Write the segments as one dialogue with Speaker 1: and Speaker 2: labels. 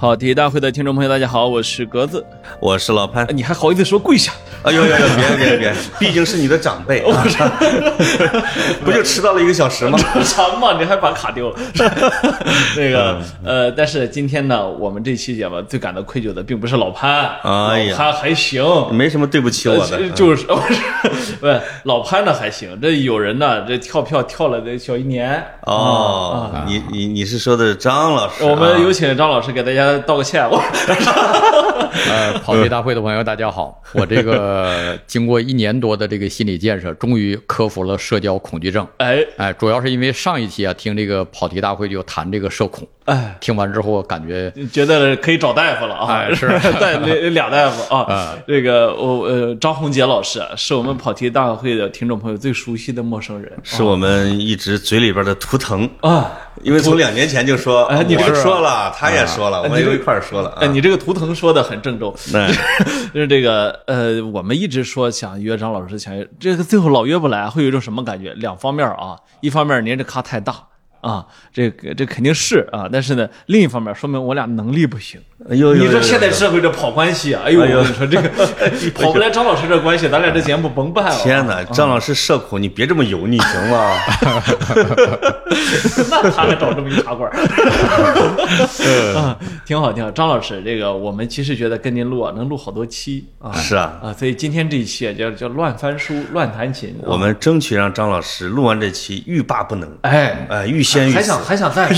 Speaker 1: 跑题大会的听众朋友，大家好，我是格子。
Speaker 2: 我是老潘。
Speaker 1: 你还好意思说跪下？
Speaker 2: 哎呦呦呦，别别别，毕竟是你的长辈，啊、不就迟到了一个小时吗？
Speaker 1: 什么？你还把卡丢了？那个呃，但是今天呢，我们这期节目最感到愧疚的，并不是老潘，
Speaker 2: 哎呀
Speaker 1: 老潘还行，
Speaker 2: 没什么对不起我的。
Speaker 1: 呃就是不是不是老潘呢还行，这有人呢这跳票跳了得小一年
Speaker 2: 哦，你你你是说的是张老师啊？
Speaker 1: 我们有请张老师给大家道个歉。我
Speaker 3: 呃，跑题大会的朋友，大家好！我这个经过一年多的这个心理建设，终于克服了社交恐惧症。
Speaker 1: 哎
Speaker 3: 哎，主要是因为上一期啊，听这个跑题大会就谈这个社恐，
Speaker 1: 哎，
Speaker 3: 听完之后感觉
Speaker 1: 觉得可以找大夫了啊！
Speaker 3: 哎是
Speaker 1: 对俩 俩大夫啊
Speaker 3: 啊。
Speaker 1: 这个我呃张宏杰老师是我们跑题大会的听众朋友最熟悉的陌生人
Speaker 2: 是我们一直嘴里边的图腾，
Speaker 1: 啊。
Speaker 2: 因为从两年前就说，
Speaker 1: 哎你
Speaker 2: 我
Speaker 1: 是
Speaker 2: 说了，他也说了，我们都一块说了
Speaker 1: 哎，
Speaker 2: 啊。
Speaker 1: 你这个图腾说的很郑重，
Speaker 2: 哎
Speaker 1: 就是这个呃，我们一直说想约张老师，想约这个最后老约不来，会有一种什么感觉？两方面啊，一方面您这咖太大啊，这个这肯定是啊，但是呢，另一方面说明我俩能力不行。你说现在社会这跑关系啊，哎呦，我跟你说这个 跑不来张老师这关系，咱俩这节目甭办了。
Speaker 2: 天哪，张老师社恐，你别这么油腻行吗？
Speaker 1: 那他还找这么一茶馆 挺好挺好。张老师，这个我们其实觉得跟您录啊，能录好多期啊。
Speaker 2: 是啊，
Speaker 1: 啊，所以今天这一期啊，叫叫乱翻书、乱弹琴。啊
Speaker 2: 我们争取让张老师录完这期欲罢不能，
Speaker 1: 哎
Speaker 2: 哎，欲仙欲死
Speaker 1: 还想。还想再来，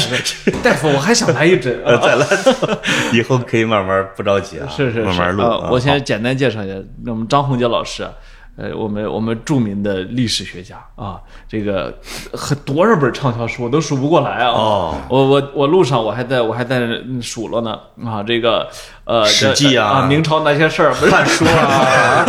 Speaker 1: 大夫，我还想来一针。
Speaker 2: 再来，以后可以慢慢不着急啊，
Speaker 1: 是是是，
Speaker 2: 慢慢录。
Speaker 1: 啊
Speaker 2: 啊
Speaker 1: 我先简单介绍一下，那我们张宏杰老师，呃，我们我们著名的历史学家啊，这个很多少本畅销书我都数不过来啊。
Speaker 2: 哦
Speaker 1: 我我我路上我还在我还在数了呢啊，这个呃，
Speaker 2: 史记啊
Speaker 1: 啊，明朝那些事儿，不是
Speaker 2: 汉书啊，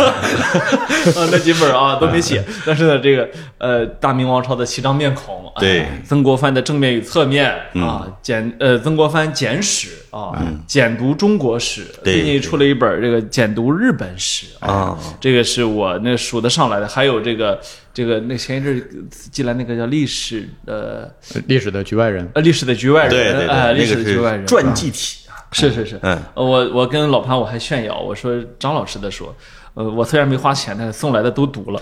Speaker 1: 啊，那几本啊都没写，但是呢，这个呃，大明王朝的七张面孔，哎
Speaker 2: 对
Speaker 1: 曾国藩的正面与侧面啊，简呃曾国藩简史啊，简读中国史，
Speaker 2: 对
Speaker 1: 最近出了一本这个简读日本史
Speaker 2: 啊，
Speaker 1: 这个是我那数得上来的，还有这个这个那前一阵进来那个叫历史呃
Speaker 3: 历史的局外人。
Speaker 1: 呃历史的局外人，
Speaker 2: 对对
Speaker 1: 哎，
Speaker 2: 对，
Speaker 1: 历史
Speaker 2: 那个
Speaker 1: 的局外人
Speaker 2: 是传记体啊。
Speaker 1: 是是是，我我跟老潘我还炫耀，我说张老师的书，呃，我虽然没花钱，但是送来的都读了，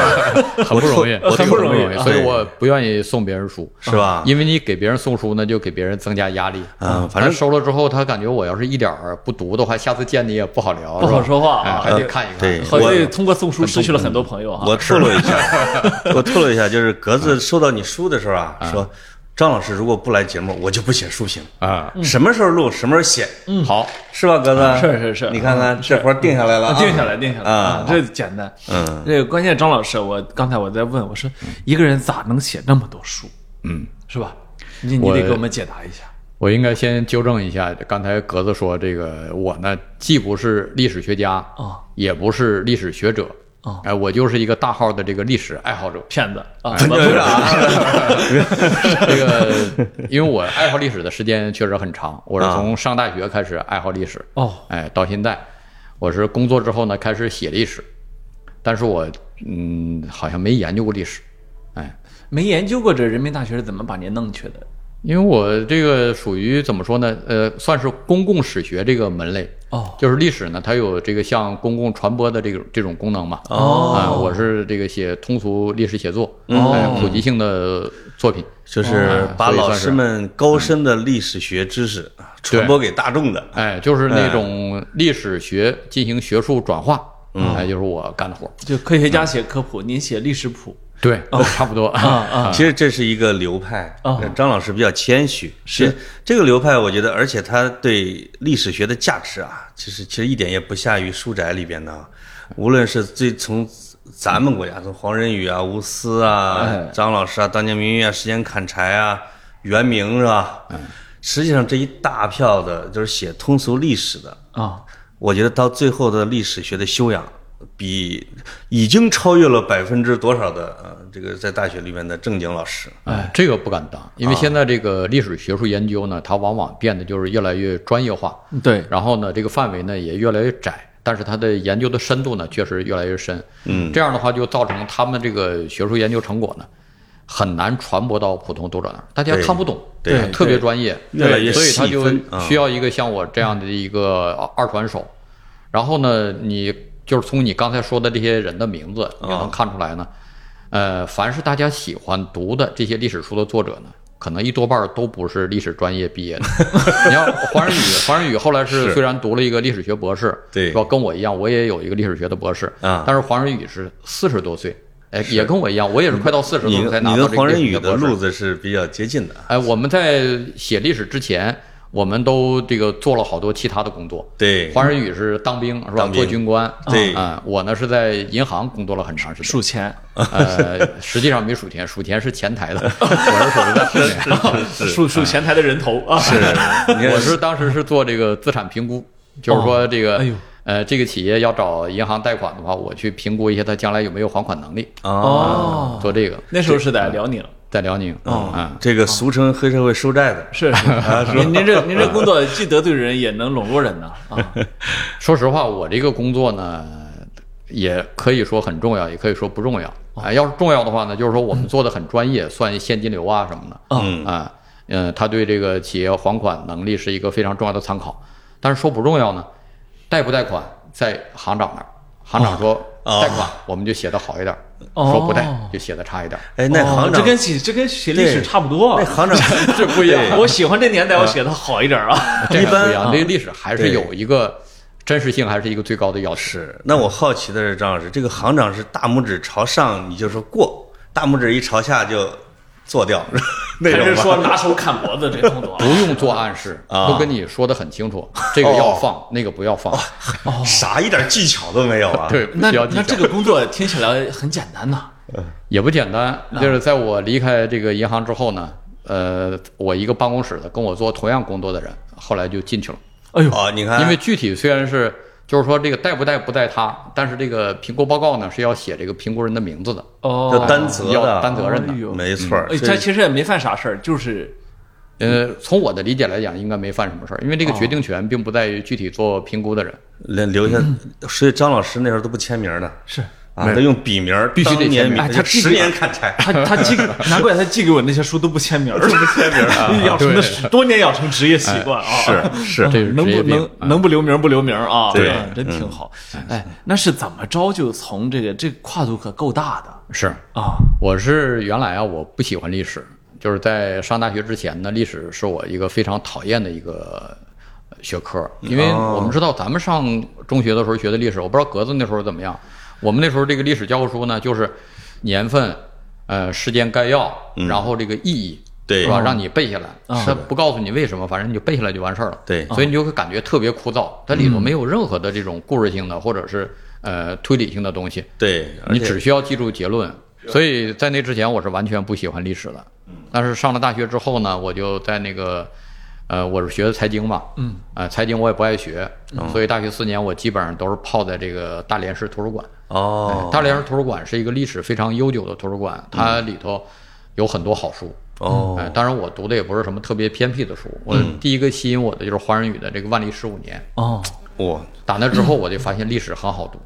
Speaker 3: 很不容易，
Speaker 1: 我很不容易
Speaker 3: 所以我不愿意送别人书，
Speaker 2: 是吧
Speaker 3: 因为你给别人送书那，就给别人增加压力。
Speaker 2: 嗯反正
Speaker 3: 收了之后，他感觉我要是一点儿不读的话，下次见你也不好聊，
Speaker 1: 不好说话
Speaker 3: 还得看一看。
Speaker 2: 对
Speaker 1: 好像
Speaker 2: 我
Speaker 1: 通过送书失去了很多朋友啊。
Speaker 2: 我透露一下，我透露一下，就是格子收到你书的时候啊，说张老师如果不来节目，我就不写书评。
Speaker 3: 啊，
Speaker 2: 什么时候录，什么时候写，
Speaker 3: 好，
Speaker 2: 是吧，格子？
Speaker 1: 是是是
Speaker 2: 你看看这活定下来了啊，
Speaker 1: 定下来，定下来
Speaker 2: 啊
Speaker 1: 这简单。
Speaker 2: 嗯，
Speaker 1: 这个关键，张老师，我刚才我在问，我说一个人咋能写那么多书？
Speaker 3: 嗯，
Speaker 1: 是吧？你你得给我们解答一下。
Speaker 3: 我应该先纠正一下，刚才格子说这个我呢，既不是历史学家
Speaker 1: 啊，
Speaker 3: 也不是历史学者
Speaker 1: 啊
Speaker 3: 哎，我就是一个大号的这个历史爱好者。
Speaker 1: 骗子啊！
Speaker 2: 真的啊，
Speaker 3: 这个，因为我爱好历史的时间确实很长，我是
Speaker 2: 啊
Speaker 3: 从上大学开始爱好历史，
Speaker 1: 哦，
Speaker 3: 哎，到现在，我是工作之后呢开始写历史，但是我嗯好像没研究过历史，哎，
Speaker 1: 没研究过这人民大学是怎么把您弄去的？
Speaker 3: 因为我这个属于怎么说呢？呃，算是公共史学这个门类。
Speaker 1: 哦
Speaker 3: 就是历史呢，它有这个向公共传播的这种这种功能嘛。
Speaker 1: 哦
Speaker 3: 啊，我是这个写通俗历史写作，
Speaker 1: 哦
Speaker 3: 哎，普及性的作品。
Speaker 2: 就是把老师们高深的历史学知识啊传播给大众的。
Speaker 3: 哎，就是那种历史学进行学术转化，哎，就是我干的活儿。
Speaker 1: 就科学家写科普，您写历史谱
Speaker 3: 对，差不多
Speaker 1: 啊啊！
Speaker 2: 其实这是一个流派
Speaker 1: 啊，
Speaker 2: 张老师比较谦虚。
Speaker 1: 是
Speaker 2: 这个流派，我觉得，而且他对历史学的价值啊，其实其实一点也不下于书宅里边的啊。无论是最从咱们国家，从黄仁宇啊、吴思啊、
Speaker 1: 哎
Speaker 2: 张老师啊、当年明月啊、时间砍柴啊、袁明是吧？实际上这一大票的就是写通俗历史的，
Speaker 1: 啊，
Speaker 2: 我觉得到最后的历史学的修养，比已经超越了百分之多少的呃，这个在大学里面的正经老师。
Speaker 3: 哎，这个不敢当，因为现在这个历史学术研究呢，它往往变得就是越来越专业化，
Speaker 1: 对，
Speaker 3: 然后呢，这个范围呢也越来越窄，但是它的研究的深度呢确实越来越深。
Speaker 2: 嗯，
Speaker 3: 这样的话就造成他们这个学术研究成果呢，很难传播到普通读者那儿，大家看不懂，
Speaker 2: 对
Speaker 3: 哎特别专业，
Speaker 2: 越来越
Speaker 3: 所以他就需要一个像我这样的一个二传手。然后呢，你就是从你刚才说的这些人的名字，也能看出来呢，呃，凡是大家喜欢读的这些历史书的作者呢，可能一多半都不是历史专业毕业的。你要黄仁宇，黄仁宇后来是
Speaker 2: 是
Speaker 3: 虽然读了一个历史学博士，
Speaker 2: 对
Speaker 3: 是吧？跟我一样，我也有一个历史学的博士
Speaker 2: 啊
Speaker 3: 但是黄仁宇是四十多岁，哎，也跟我一样，我也是快到四十
Speaker 2: 你
Speaker 3: 岁才拿到这个
Speaker 2: 黄仁宇的路子是比较接近的。
Speaker 3: 哎，我们在写历史之前，我们都这个做了好多其他的工作。
Speaker 2: 对，
Speaker 3: 黄仁宇是当兵是吧？
Speaker 2: 当兵
Speaker 3: 做军官。
Speaker 2: 对
Speaker 3: 啊、我呢是在银行工作了很长时间。
Speaker 1: 数钱，
Speaker 3: 呃，实际上没数钱，数钱是前台的，我是属于在后面。
Speaker 2: 是
Speaker 1: 数数前台的人头啊，
Speaker 2: 是，
Speaker 3: 我是当时是做这个资产评估，就是说这个，
Speaker 1: 哎呦
Speaker 3: 呃，这个企业要找银行贷款的话，我去评估一下他将来有没有还款能力。
Speaker 2: 哦，
Speaker 3: 做这个，
Speaker 1: 那时候是在辽宁。
Speaker 3: 在辽宁。啊，
Speaker 2: 这个俗称黑社会收债的，
Speaker 1: 是，您您这您这工作既得罪人也能笼络人呢啊！
Speaker 3: 说实话，我这个工作呢，也可以说很重要，也可以说不重要。啊，要是重要的话呢，就是说我们做的很专业，算现金流啊什么的。
Speaker 2: 嗯
Speaker 3: 啊，嗯，他对这个企业还款能力是一个非常重要的参考。但是说不重要呢，贷不贷款在行长那儿，行长说
Speaker 2: 哦
Speaker 3: 贷款，我们就写的好一点；
Speaker 1: 哦
Speaker 3: 说不贷就写的差一点。
Speaker 2: 哎，那
Speaker 1: 哦
Speaker 2: 行长
Speaker 1: 这跟写这跟写历史差不多
Speaker 2: 那。行长
Speaker 1: 这不一样，我喜欢这年代，我写的好一点啊。
Speaker 3: 这
Speaker 2: 一般
Speaker 3: 个不一样，
Speaker 2: 啊
Speaker 3: 这个历史还是有一个真实性，还是一个最高的要求。
Speaker 2: 是。那我好奇的是，张老师，这个行长是大拇指朝上，你就说过；大拇指一朝下就做掉，那
Speaker 1: 还是
Speaker 2: 种？
Speaker 1: 说拿手砍脖子这动作啊
Speaker 3: 不？用做暗示，
Speaker 2: 啊
Speaker 3: 都跟你说的很清楚，这个要放，那个不要放。
Speaker 2: 啥一点技巧都没有啊？
Speaker 3: 对，
Speaker 1: 那
Speaker 3: 需要技巧
Speaker 1: 那这个工作听起来很简单呐。
Speaker 3: 也不简单。就是在我离开这个银行之后呢，呃，我一个办公室的跟我做同样工作的人，后来就进去了。
Speaker 1: 哎呦，
Speaker 2: 哦，你看，
Speaker 3: 因为具体虽然是就是说这个带不带不带他，但是这个评估报告呢是要写这个评估人的名字的，
Speaker 1: 哦。
Speaker 2: 要担责
Speaker 3: 要
Speaker 2: 的，
Speaker 3: 担责任的
Speaker 2: 没错
Speaker 1: 他其实也没犯啥事儿，就是
Speaker 3: 呃，从我的理解来讲，应该没犯什么事儿，因为这个决定权并不在于具体做评估的人。
Speaker 2: 留留下，所以张老师那时候都不签名的
Speaker 1: 是
Speaker 2: 啊，他用笔名儿，
Speaker 3: 必须得
Speaker 2: 年
Speaker 3: 签名
Speaker 1: 他十
Speaker 2: 年砍柴。
Speaker 1: 他他寄，难怪他寄给我那些书都不签名都，
Speaker 2: 不签名啊
Speaker 1: 养成的多年养成职业习惯啊。
Speaker 2: 是是
Speaker 3: 这
Speaker 1: 能不能能不留名不留名啊？
Speaker 2: 对
Speaker 1: 啊真挺好。哎，那是怎么着就从这个这跨度可够大的
Speaker 3: 是，
Speaker 1: 啊？
Speaker 3: 我是原来啊，我不喜欢历史，就是在上大学之前呢，历史是我一个非常讨厌的一个学科，因为我们知道咱们上中学的时候学的历史，我不知道格子那时候怎么样。我们那时候这个历史教科书呢，就是年份、呃时间概要，然后这个意义，
Speaker 2: 对
Speaker 3: 是吧？让你背下来，
Speaker 1: 啊
Speaker 3: 他不告诉你为什么，反正你就背下来就完事儿了。
Speaker 2: 对
Speaker 3: 所以你就会感觉特别枯燥，它里头没有任何的这种故事性的或者是呃推理性的东西。
Speaker 2: 对，
Speaker 3: 你只需要记住结论。所以在那之前，我是完全不喜欢历史的。但是上了大学之后呢，我就在那个，呃，我是学的财经嘛，嗯，啊、财经我也不爱学，所以大学四年我基本上都是泡在这个大连市图书馆。
Speaker 2: 哦，
Speaker 3: 大连市图书馆是一个历史非常悠久的图书馆，它里头有很多好书。
Speaker 2: 哦
Speaker 3: 哎，当然我读的也不是什么特别偏僻的书，我第一个吸引我的就是华仁宇的这个《万历十五年》。
Speaker 1: 哦，
Speaker 2: 我，
Speaker 3: 打那之后，我就发现历史很好读，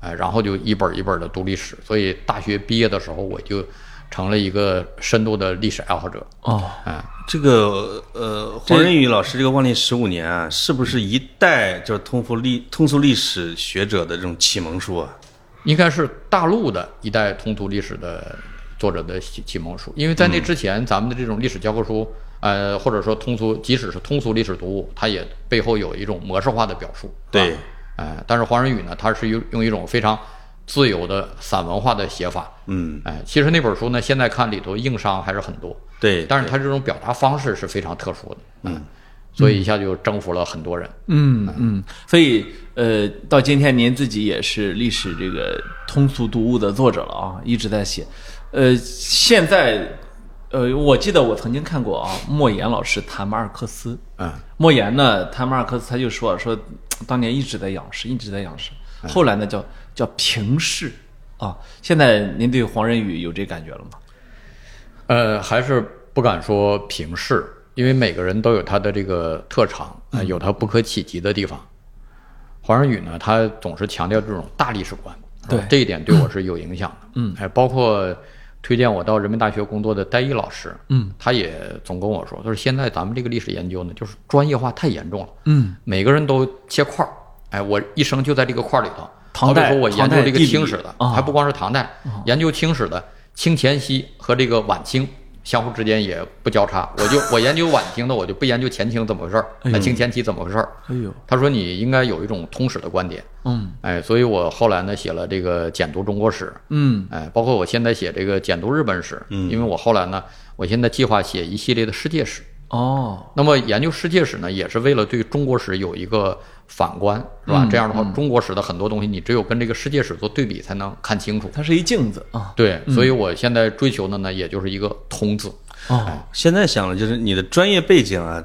Speaker 3: 哎，然后就一本一本的读历史，所以大学毕业的时候，我就成了一个深度的历史爱好者。
Speaker 1: 哦，
Speaker 3: 哎，
Speaker 2: 这个呃，黄仁宇老师这个万历十五年啊，是不是一代就是通俗历通俗历史学者的这种启蒙书啊？
Speaker 3: 应该是大陆的一代通俗历史的作者的启启蒙书，因为在那之前，咱们的这种历史教科书，呃，或者说通俗，即使是通俗历史读物，它也背后有一种模式化的表述。
Speaker 2: 对，
Speaker 3: 哎，但是黄仁宇呢，他是用用一种非常自由的散文化的写法。
Speaker 2: 嗯，
Speaker 3: 哎，其实那本书呢，现在看里头硬伤还是很多。
Speaker 2: 对，
Speaker 3: 但是他这种表达方式是非常特殊的，嗯，所以一下就征服了很多人。
Speaker 1: 嗯嗯，所以呃，到今天您自己也是历史这个通俗读物的作者了啊，一直在写。呃，现在呃，我记得我曾经看过啊，莫言老师谈马尔克斯。
Speaker 3: 嗯，
Speaker 1: 莫言呢谈马尔克斯，他就说说当年一直在仰视，一直在仰视，后来呢叫叫平视啊。现在您对黄仁宇有这感觉了吗？
Speaker 3: 呃，还是不敢说平视，因为每个人都有他的这个特长，呃，有他不可企及的地方。黄仁宇呢，他总是强调这种大历史观，
Speaker 1: 对
Speaker 3: 这一点对我是有影响的。嗯，哎，包括推荐我到人民大学工作的戴毅老师，
Speaker 1: 嗯，
Speaker 3: 他也总跟我说，他说现在咱们这个历史研究呢，就是专业化太严重了，
Speaker 1: 嗯，
Speaker 3: 每个人都切块儿，哎，我一生就在这个块儿里头。
Speaker 1: 唐代
Speaker 3: 好比说我研究这个清史的，
Speaker 1: 啊
Speaker 3: 还不光是唐代，研究清史的清前期和这个晚清相互之间也不交叉。我就我研究晚清的，我就不研究前清怎么回事儿，
Speaker 1: 那
Speaker 3: 哎，清前期怎么回事儿。
Speaker 1: 哎呦，
Speaker 3: 他说你应该有一种通史的观点，
Speaker 1: 嗯
Speaker 3: 哎，所以我后来呢写了这个简读中国史，
Speaker 1: 嗯
Speaker 3: 哎，包括我现在写这个简读日本史，因为我后来呢，我现在计划写一系列的世界史。
Speaker 1: 哦，
Speaker 3: 那么研究世界史呢，也是为了对中国史有一个反观，是吧？
Speaker 1: 嗯
Speaker 3: 这样的话，中国史的很多东西，你只有跟这个世界史做对比，才能看清楚。
Speaker 1: 它是一镜子啊。
Speaker 3: 对，所以我现在追求的呢，也就是一个通字。
Speaker 1: 哦，
Speaker 2: 现在想了，就是你的专业背景啊，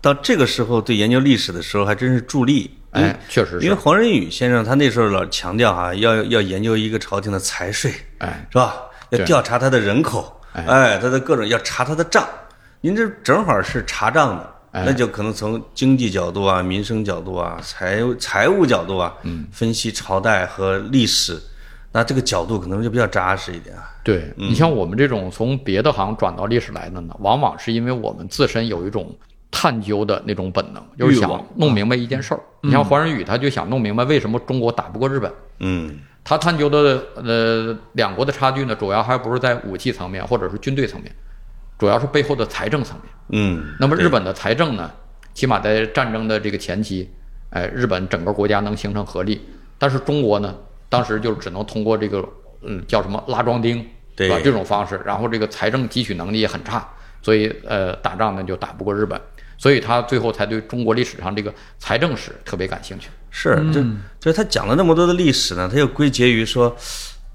Speaker 2: 到这个时候对研究历史的时候还真是助力。
Speaker 3: 哎，确实是，
Speaker 2: 因为黄仁宇先生他那时候老强调哈、要要研究一个朝廷的财税，
Speaker 3: 哎，
Speaker 2: 是吧？要
Speaker 3: 对
Speaker 2: 调查他的人口，
Speaker 3: 哎
Speaker 2: 哎，他的各种要查他的账。您这正好是查账的，
Speaker 3: 哎。
Speaker 2: 那就可能从经济角度啊、民生角度啊、财财务角度啊，嗯，分析朝代和历史，那这个角度可能就比较扎实一点啊。
Speaker 3: 对你像我们这种从别的行转到历史来的呢，往往是因为我们自身有一种探究的那种本能，就是想弄明白一件事儿。你像黄仁宇，他就想弄明白为什么中国打不过日本。
Speaker 2: 嗯。
Speaker 3: 他探究的呃两国的差距呢，主要还不是在武器层面或者是军队层面，主要是背后的财政层面。
Speaker 2: 嗯，
Speaker 3: 那么日本的财政呢，起码在战争的这个前期，哎，日本整个国家能形成合力，但是中国呢，当时就只能通过这个嗯叫什么拉庄丁，
Speaker 2: 对
Speaker 3: 吧？这种方式，然后这个财政汲取能力也很差，所以呃打仗呢就打不过日本，所以他最后才对中国历史上这个财政史特别感兴趣。
Speaker 2: 是，就就是他讲了那么多的历史呢，他又归结于说，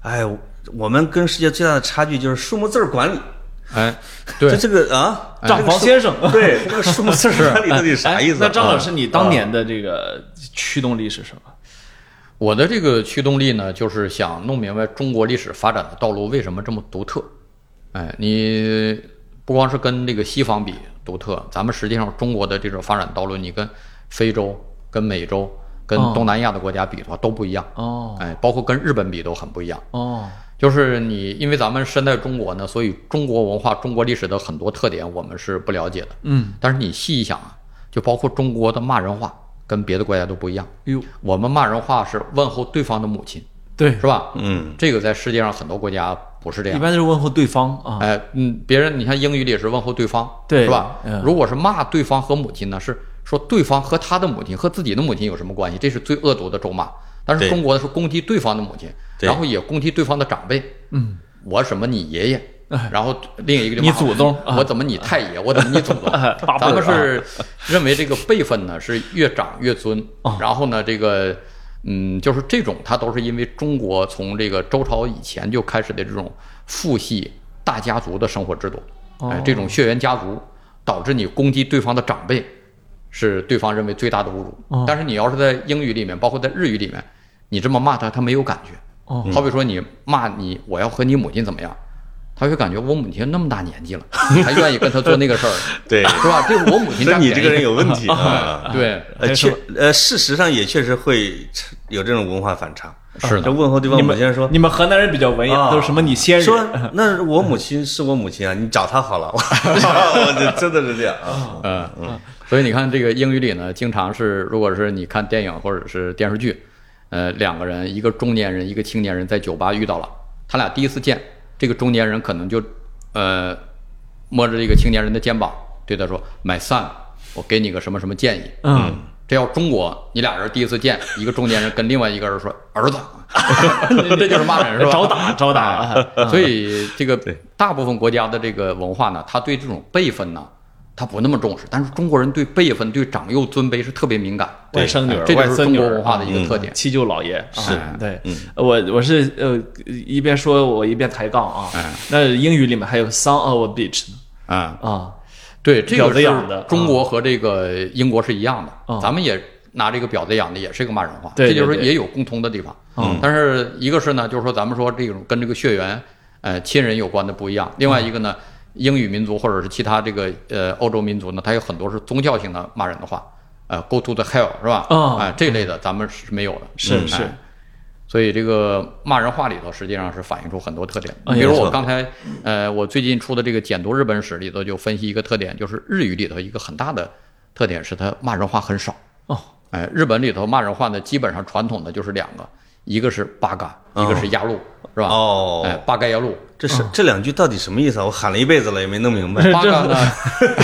Speaker 2: 哎，我们跟世界最大的差距就是数目字儿管理。
Speaker 3: 哎，对
Speaker 2: 这，这个啊，
Speaker 1: 账房先生，
Speaker 2: 对这个数目字儿管理到底啥意思
Speaker 1: 那张老师，你当年的这个驱动力是什么？
Speaker 3: 我的这个驱动力呢，就是想弄明白中国历史发展的道路为什么这么独特。哎，你不光是跟这个西方比独特，咱们实际上中国的这种发展道路，你跟非洲、跟美洲、跟
Speaker 1: 哦
Speaker 3: 东南亚的国家比的话都不一样。
Speaker 1: 哦
Speaker 3: 哎，包括跟日本比都很不一样。
Speaker 1: 哦，
Speaker 3: 就是你，因为咱们身在中国呢，所以中国文化、中国历史的很多特点我们是不了解的。
Speaker 1: 嗯，
Speaker 3: 但是你细一想啊，就包括中国的骂人话，跟别的国家都不一样。
Speaker 1: 哟，
Speaker 3: 我们骂人话是问候对方的母亲，
Speaker 1: 对
Speaker 3: 是，吧？
Speaker 2: 嗯，
Speaker 3: 这个在世界上很多国家不是这样一。
Speaker 1: 般都是问候对方啊。
Speaker 3: 哎，嗯，别人你看英语里是问候对方，
Speaker 1: 对
Speaker 3: 是吧
Speaker 1: 嗯？
Speaker 3: 如果是骂对方和母亲呢，是说对方和他的母亲和自己的母亲有什么关系？这是最恶毒的咒骂。但是中国的是攻击对方的母亲，
Speaker 2: 对
Speaker 3: 然后也攻击对方的长辈。
Speaker 1: 嗯，
Speaker 3: 我什么你爷爷。
Speaker 1: 哎，
Speaker 3: 然后另一个就骂
Speaker 1: 你祖宗啊。
Speaker 3: 我怎么你太爷，我怎么你祖宗。咱们是认为这个辈分呢是越长越尊。
Speaker 1: 哦，
Speaker 3: 然后呢这个嗯就是这种，它都是因为中国从这个周朝以前就开始的这种父系大家族的生活制度，哎
Speaker 1: 哦，
Speaker 3: 这种血缘家族导致你攻击对方的长辈，是对方认为最大的侮辱。
Speaker 1: 哦。
Speaker 3: 但是你要是在英语里面，包括在日语里面，你这么骂他，他没有感觉。
Speaker 1: 哦
Speaker 3: 好比说你骂你，我要和你母亲怎么样，他会感觉我母亲那么大年纪了，还愿意跟他做那个事儿，
Speaker 2: 对，
Speaker 3: 是吧？这是我母亲
Speaker 2: 那。你这个人有问题啊。
Speaker 3: 对，
Speaker 2: 呃，确呃，事实上也确实会有这种文化反差。
Speaker 3: 是的，
Speaker 2: 这问候对方
Speaker 1: 你们
Speaker 2: 母亲说
Speaker 1: 你们河南人比较文艺，
Speaker 2: 啊
Speaker 1: 都是什么你先人
Speaker 2: 说，那我母亲是我母亲啊，你找她好了。真的是这样啊。
Speaker 3: 嗯嗯，所以你看这个英语里呢，经常是如果是你看电影或者是电视剧，呃，两个人，一个中年人，一个青年人在酒吧遇到了，他俩第一次见，这个中年人可能就呃摸着这个青年人的肩膀，对他说：“My son，我给你个什么什么建议。”
Speaker 1: 嗯，
Speaker 3: 这要中国，你俩人第一次见，一个中年人跟另外一个人说儿子，这就是骂人是吧？
Speaker 1: 找打找打
Speaker 3: 所以这个大部分国家的这个文化呢，他对这种辈分呢，他不那么重视，但是中国人对辈分、对长幼尊卑是特别敏感。
Speaker 1: 外甥女儿、
Speaker 3: 哎这就是中国文化的一个特点。
Speaker 1: 七舅老爷
Speaker 3: 是
Speaker 1: 啊对，我我是呃一边说我一边抬杠啊
Speaker 3: 哎。
Speaker 1: 那英语里面还有 son of a bitch 呢
Speaker 3: 啊，
Speaker 1: 啊，
Speaker 3: 对，这个是
Speaker 1: 子养的
Speaker 3: 中国和这个英国是一样的，
Speaker 1: 啊
Speaker 3: 咱们也拿这个婊子养的，也是一个骂人话，
Speaker 1: 对
Speaker 3: 这就是也有共通的地方。
Speaker 1: 嗯
Speaker 3: 但是一个是呢，就是说咱们说这种跟这个血缘、呃亲人有关的不一样，另外一个呢，英语民族或者是其他这个呃欧洲民族呢，它有很多是宗教性的骂人的话，呃，go to the hell 是吧？
Speaker 1: 啊
Speaker 3: 哎，这类的咱们是没有的。
Speaker 1: 是是
Speaker 3: 所以这个骂人话里头实际上是反映出很多特点。
Speaker 1: 哎
Speaker 3: 比如我刚才呃，我最近出的这个《简读日本史》里头就分析一个特点，就是日语里头一个很大的特点是它骂人话很少。
Speaker 1: 哦，
Speaker 3: 哎，日本里头骂人话呢，基本上传统的就是两个，一个是八嘎，一个是压路，是吧？
Speaker 2: 哦
Speaker 3: 哎，八嘎压路。
Speaker 2: 这是这两句到底什么意思啊？我喊了一辈子了，也没弄明白。
Speaker 3: 八嘎呢？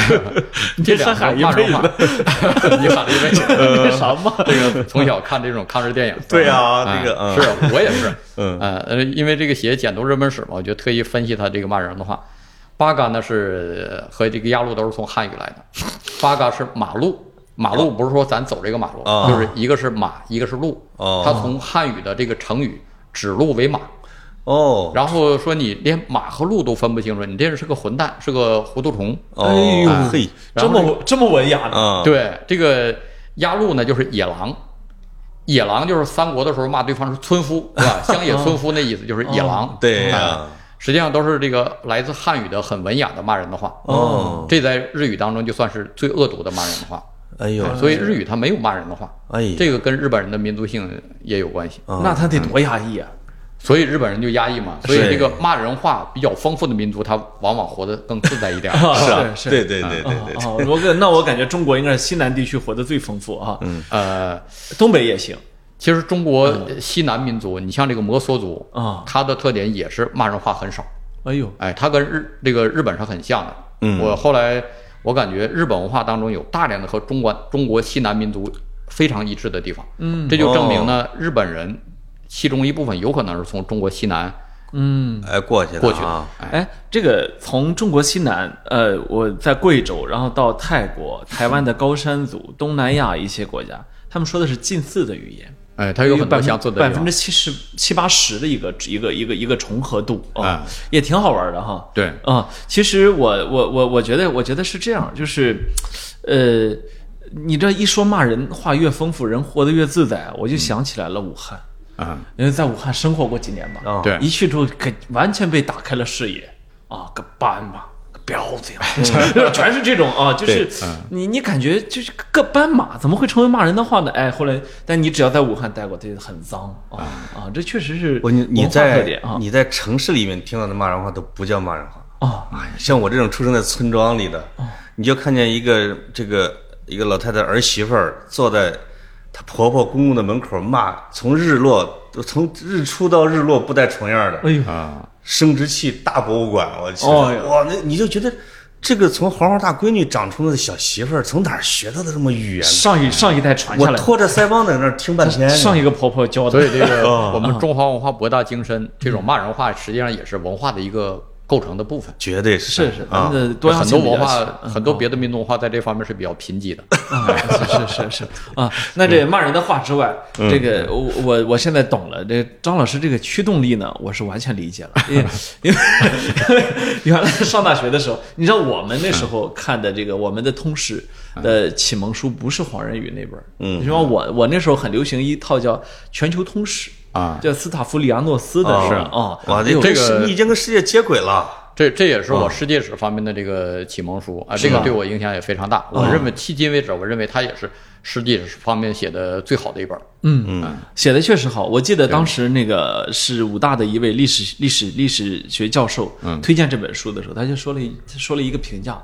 Speaker 3: 这两个骂人话，你喊了一辈子。
Speaker 1: 那啥嘛，
Speaker 3: 这个从小看这种抗日电影，
Speaker 2: 对啊
Speaker 3: 哎
Speaker 2: 这个嗯
Speaker 3: 是我也是，
Speaker 2: 嗯
Speaker 3: 呃呃，因为这个写简读日本史嘛，我就特意分析他这个骂人的话。八嘎呢是和这个压路都是从汉语来的，八嘎是马路，马路不是说咱走这个马路，
Speaker 2: 哦。
Speaker 3: 就是一个是马，一个是路，
Speaker 2: 哦。
Speaker 3: 它从汉语的这个成语指鹿为马，
Speaker 2: 哦，
Speaker 3: 然后说你连马和鹿都分不清楚，你这人是个混蛋，是个糊涂虫。
Speaker 2: 哦。
Speaker 1: 哎呦
Speaker 2: 嘿，
Speaker 1: 这么这么文雅的，
Speaker 2: 啊，
Speaker 3: 对，这个压路呢就是野狼，野狼就是三国的时候骂对方是村夫，是吧？乡野村夫那意思就是野狼。
Speaker 2: 对呀。
Speaker 3: 啊实际上都是这个来自汉语的很文雅的骂人的话。
Speaker 2: 哦，
Speaker 3: 这在日语当中就算是最恶毒的骂人的话。
Speaker 2: 哎呦，
Speaker 3: 所以日语它没有骂人的话。
Speaker 2: 哎
Speaker 3: 这个跟日本人的民族性也有关系。
Speaker 1: 那他得多压抑啊！
Speaker 3: 所以日本人就压抑嘛，所以这个骂人话比较丰富的民族，他往往活得更自在一点。
Speaker 2: 是啊，
Speaker 1: 是
Speaker 2: 对对对对对，
Speaker 1: 哦，我感那我感觉中国应该是西南地区活得最丰富啊，嗯，
Speaker 3: 呃，
Speaker 1: 东北也行。
Speaker 3: 其实中国西南民族，你像这个摩梭族
Speaker 1: 啊。
Speaker 3: 它的特点也是骂人话很少。
Speaker 1: 哎呦，
Speaker 3: 哎，它跟日这个日本是很像的。
Speaker 2: 嗯。
Speaker 3: 我后来我感觉日本文化当中有大量的和中国中国西南民族非常一致的地方。嗯，这就证明呢，日本人其中一部分有可能是从中国西南
Speaker 1: 嗯，
Speaker 2: 哎，过去的
Speaker 3: 过去的。
Speaker 2: 啊，
Speaker 3: 哎，
Speaker 1: 哎，这个从中国西南，呃，我在贵州，然后到泰国、台湾的高山族、东南亚一些国家，他们说的是近似的语言。
Speaker 3: 哎，它有很多相似的
Speaker 1: 百分之。七十七八十的一个一个一个一个重合度啊、
Speaker 3: 哎
Speaker 1: 也挺好玩的哈。
Speaker 3: 对
Speaker 1: 啊、其实我我我我觉得我觉得是这样，就是，呃，你这一说骂人话越丰富，人活得越自在，我就想起来了武汉，
Speaker 3: 啊，
Speaker 1: 因为在武汉生活过几年嘛，
Speaker 2: 啊
Speaker 3: 对
Speaker 1: 一去之后给完全被打开了视野啊，个斑马。个婊子呀，全是这种啊，就是你你感觉就是个斑马怎么会成为骂人的话呢？哎，后来但你只要在武汉待过，这很脏啊啊，这确实是
Speaker 2: 我你你在你在城市里面听到的骂人话都不叫骂人话，
Speaker 1: 啊
Speaker 2: 哎呀，像我这种出生在村庄里的，你就看见一个这个一个老太太儿媳妇儿坐在她婆婆公公的门口骂，从日落从日出到日落不带重样的，
Speaker 1: 哎呦，
Speaker 3: 啊，
Speaker 2: 生殖器大博物馆，我去，
Speaker 1: 哦
Speaker 2: 哇，那你就觉得这个从黄花大闺女长出来的小媳妇儿，从哪儿学到的这么语言呢？
Speaker 1: 上一上一代传下来，
Speaker 2: 我拖着腮帮在那儿听半天，
Speaker 1: 上一个婆婆教的，
Speaker 3: 所以这个
Speaker 2: 哦。
Speaker 3: 我们中华文化博大精深，这种骂人话实际上也是文化的一个构成的部分。
Speaker 2: 绝对
Speaker 1: 是是，
Speaker 2: 是
Speaker 1: 咱，们的多样
Speaker 3: 化，很多别的民族文化在这方面是比较贫瘠的。
Speaker 1: 啊，是是是是啊。那这骂人的话之外，这个我我我现在懂了。这张老师这个驱动力呢，我是完全理解了。因为因为原来上大学的时候，你知道我们那时候看的这个我们的通史的启蒙书不是黄仁宇那本儿，
Speaker 2: 嗯
Speaker 1: 你说我我那时候很流行一套叫全球通史
Speaker 3: 啊
Speaker 1: 叫斯塔夫里亚诺斯的
Speaker 2: 哦
Speaker 1: 是啊，
Speaker 2: 哇，这
Speaker 3: 这个
Speaker 2: 你已经跟世界接轨了。
Speaker 3: 这这也是我世界史方面的这个启蒙书啊，这个对我影响也非常大。我认为迄今为止，我认为它也是世界史方面写的最好的一本。
Speaker 1: 嗯嗯，写的确实好。我记得当时那个是武大的一位历史历史历史学教授推荐这本书的时候，他就说了一他说了一个评价，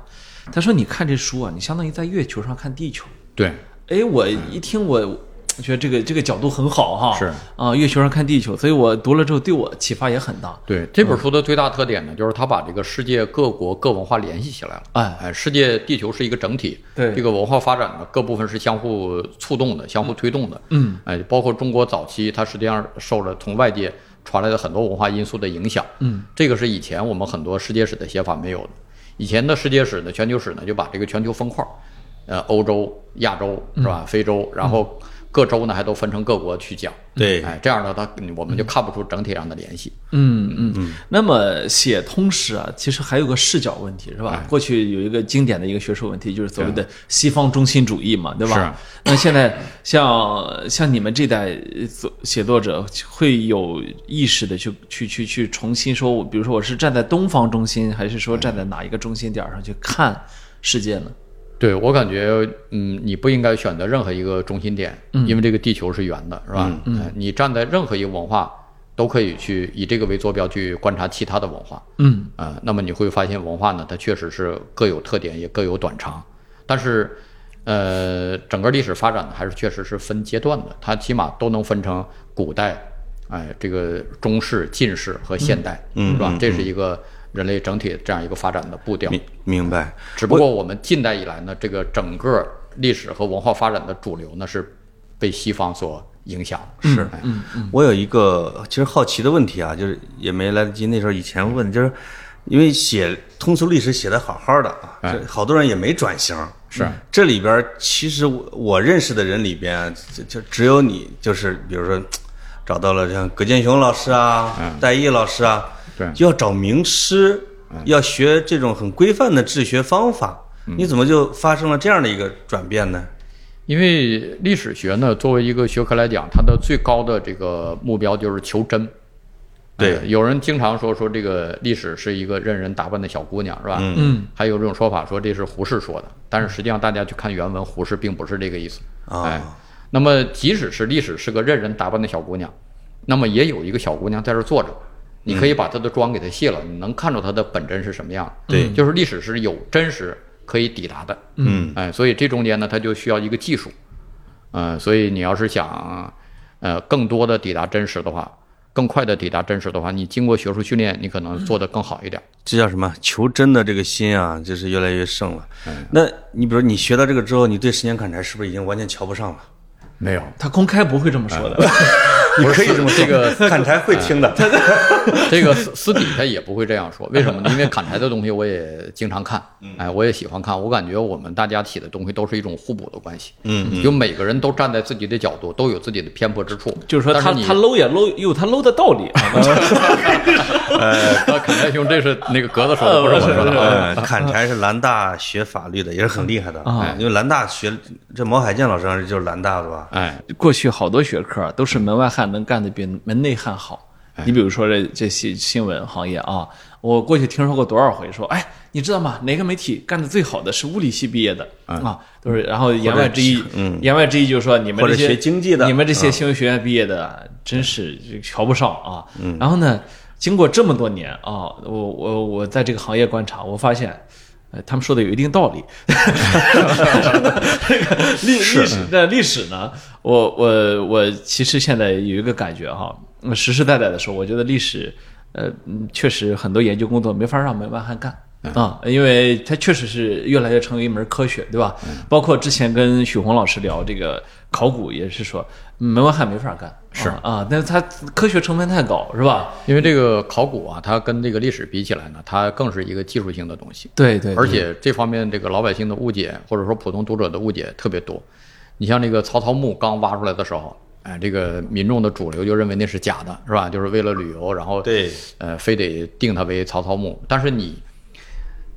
Speaker 1: 他说你看这书啊，你相当于在月球上看地球。
Speaker 3: 对，
Speaker 1: 哎，我一听我。觉得这个这个角度很好哈，
Speaker 3: 是
Speaker 1: 啊，月球上看地球，所以我读了之后对我启发也很大。
Speaker 3: 对这本书的最大特点呢，就是它把这个世界各国各文化联系起来了。
Speaker 1: 哎
Speaker 3: 哎，世界地球是一个整体，
Speaker 1: 对
Speaker 3: 这个文化发展呢，各部分是相互触动的，相互推动的。
Speaker 1: 嗯，
Speaker 3: 哎，包括中国早期，它实际上受了从外界传来的很多文化因素的影响。
Speaker 1: 嗯，
Speaker 3: 这个是以前我们很多世界史的写法没有的。以前的世界史呢，全球史呢，就把这个全球分块儿，呃，欧洲、亚洲是吧？非洲，然后各州呢还都分成各国去讲。
Speaker 2: 对
Speaker 3: 哎，这样呢，它我们就看不出整体上的联系。
Speaker 1: 嗯嗯嗯，那么写通史啊，其实还有个视角问题，是吧？
Speaker 3: 哎
Speaker 1: 过去有一个经典的一个学术问题，就是所谓的西方中心主义嘛，对吧？
Speaker 3: 是
Speaker 1: 那现在像像你们这代呃作写作者，会有意识的去去去去重新说，我比如说我是站在东方中心，还是说站在哪一个中心点上去看世界呢？
Speaker 3: 对我感觉，嗯，你不应该选择任何一个中心点，因为这个地球是圆的，是吧？嗯，你站在任何一个文化，都可以去以这个为坐标去观察其他的文化。
Speaker 1: 嗯
Speaker 3: 啊、那么你会发现文化呢，它确实是各有特点，也各有短长，但是，呃，整个历史发展呢，还是确实是分阶段的，它起码都能分成古代，哎，这个中世、近世和现代，
Speaker 2: 嗯
Speaker 3: 是吧？
Speaker 2: 嗯
Speaker 3: 这是一个人类整体这样一个发展的步调。
Speaker 2: 明明白。
Speaker 3: 只不过我们近代以来呢，这个整个历史和文化发展的主流呢是被西方所影响。
Speaker 2: 是，嗯我有一个其实好奇的问题啊，就是也没来得及那时候以前问，就是因为写通俗历史写的好好的啊，
Speaker 3: 哎
Speaker 2: 这好多人也没转型。
Speaker 3: 是
Speaker 2: 这里边其实我我认识的人里边，就就只有你，就是比如说找到了像葛剑雄老师啊、戴毅老师啊，
Speaker 3: 对
Speaker 2: 就要找名师，要学这种很规范的治学方法。你怎么就发生了这样的一个转变呢？
Speaker 3: 因为历史学呢，作为一个学科来讲，它的最高的这个目标就是求真。
Speaker 2: 对
Speaker 3: 呃有人经常说说这个历史是一个任人打扮的小姑娘，是吧？
Speaker 1: 嗯，
Speaker 3: 还有这种说法说这是胡适说的，但是实际上大家去看原文，胡适并不是这个意思。
Speaker 2: 啊
Speaker 3: 哎，那么即使是历史是个任人打扮的小姑娘，那么也有一个小姑娘在这儿坐着，你可以把它的妆给它卸了，你能看出它的本真是什么样。
Speaker 2: 对
Speaker 3: 就是历史是有真实可以抵达的。
Speaker 2: 嗯
Speaker 3: 哎，所以这中间呢，它就需要一个技术，呃，所以你要是想，呃，更多的抵达真实的话，更快的抵达真实的话，你经过学术训练，你可能做得更好一点。
Speaker 2: 这叫什么？求真的这个心啊，就是越来越盛了。
Speaker 3: 嗯
Speaker 2: 那你比如你学到这个之后，你对十年砍柴是不是已经完全瞧不上了？
Speaker 3: 没有，
Speaker 1: 他公开不会这么说的。
Speaker 2: 你可以这么说
Speaker 3: 这个
Speaker 2: 砍柴会听的。
Speaker 3: 这个私私底下也不会这样说，为什么呢？因为砍柴的东西我也经常看，哎，我也喜欢看。我感觉我们大家起的东西都是一种互补的关系，
Speaker 2: 嗯，
Speaker 3: 就每个人都站在自己的角度，都有自己的偏颇之处。
Speaker 1: 就是说他他 low 也 low 有他 low 的道理啊。
Speaker 3: 呃，砍柴兄，这是那个格子说的，不是我说的
Speaker 2: 砍柴是兰大学法律的，也是很厉害的
Speaker 1: 啊
Speaker 2: 因为兰大学这毛海建老师就是兰大的吧？
Speaker 3: 哎，
Speaker 1: 过去好多学科都是门外汉能干的比门内汉好。你比如说这这些新闻行业啊，我过去听说过多少回说，哎，你知道吗？哪个媒体干的最好的是物理系毕业的啊，都是。然后言外之意，
Speaker 2: 嗯
Speaker 1: 言外之意就是说你们这些
Speaker 2: 学经济的
Speaker 1: 你们这些新闻学院毕业的，真是瞧不上啊。然后呢，经过这么多年啊，我我我在这个行业观察，我发现。呃，他们说的有一定道理。这 个历历史的历史呢，我我我其实现在有一个感觉哈，嗯实实在在的说，我觉得历史，呃，嗯确实很多研究工作没法让门外汉干。啊，因为它确实是越来越成为一门科学，对吧？包括之前跟许宏老师聊这个考古，也是说门外汉没法干，是啊，但是它科学成分太高，是吧？
Speaker 3: 因为这个考古啊，它跟这个历史比起来呢，它更是一个技术性的东西。
Speaker 1: 对对，
Speaker 3: 而且这方面这个老百姓的误解，或者说普通读者的误解特别多。你像这个曹操墓刚挖出来的时候，哎，这个民众的主流就认为那是假的，是吧？就是为了旅游，然后
Speaker 2: 对，
Speaker 3: 呃，非得定它为曹操墓。但是你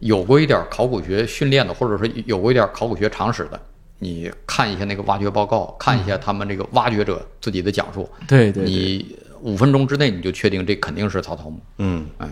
Speaker 3: 有过一点考古学训练的，或者说有过一点考古学常识的，你看一下那个挖掘报告，看一下他们这个挖掘者自己的讲述，
Speaker 1: 对对对
Speaker 3: 你五分钟之内你就确定这肯定是曹操墓。
Speaker 2: 嗯，
Speaker 3: 哎，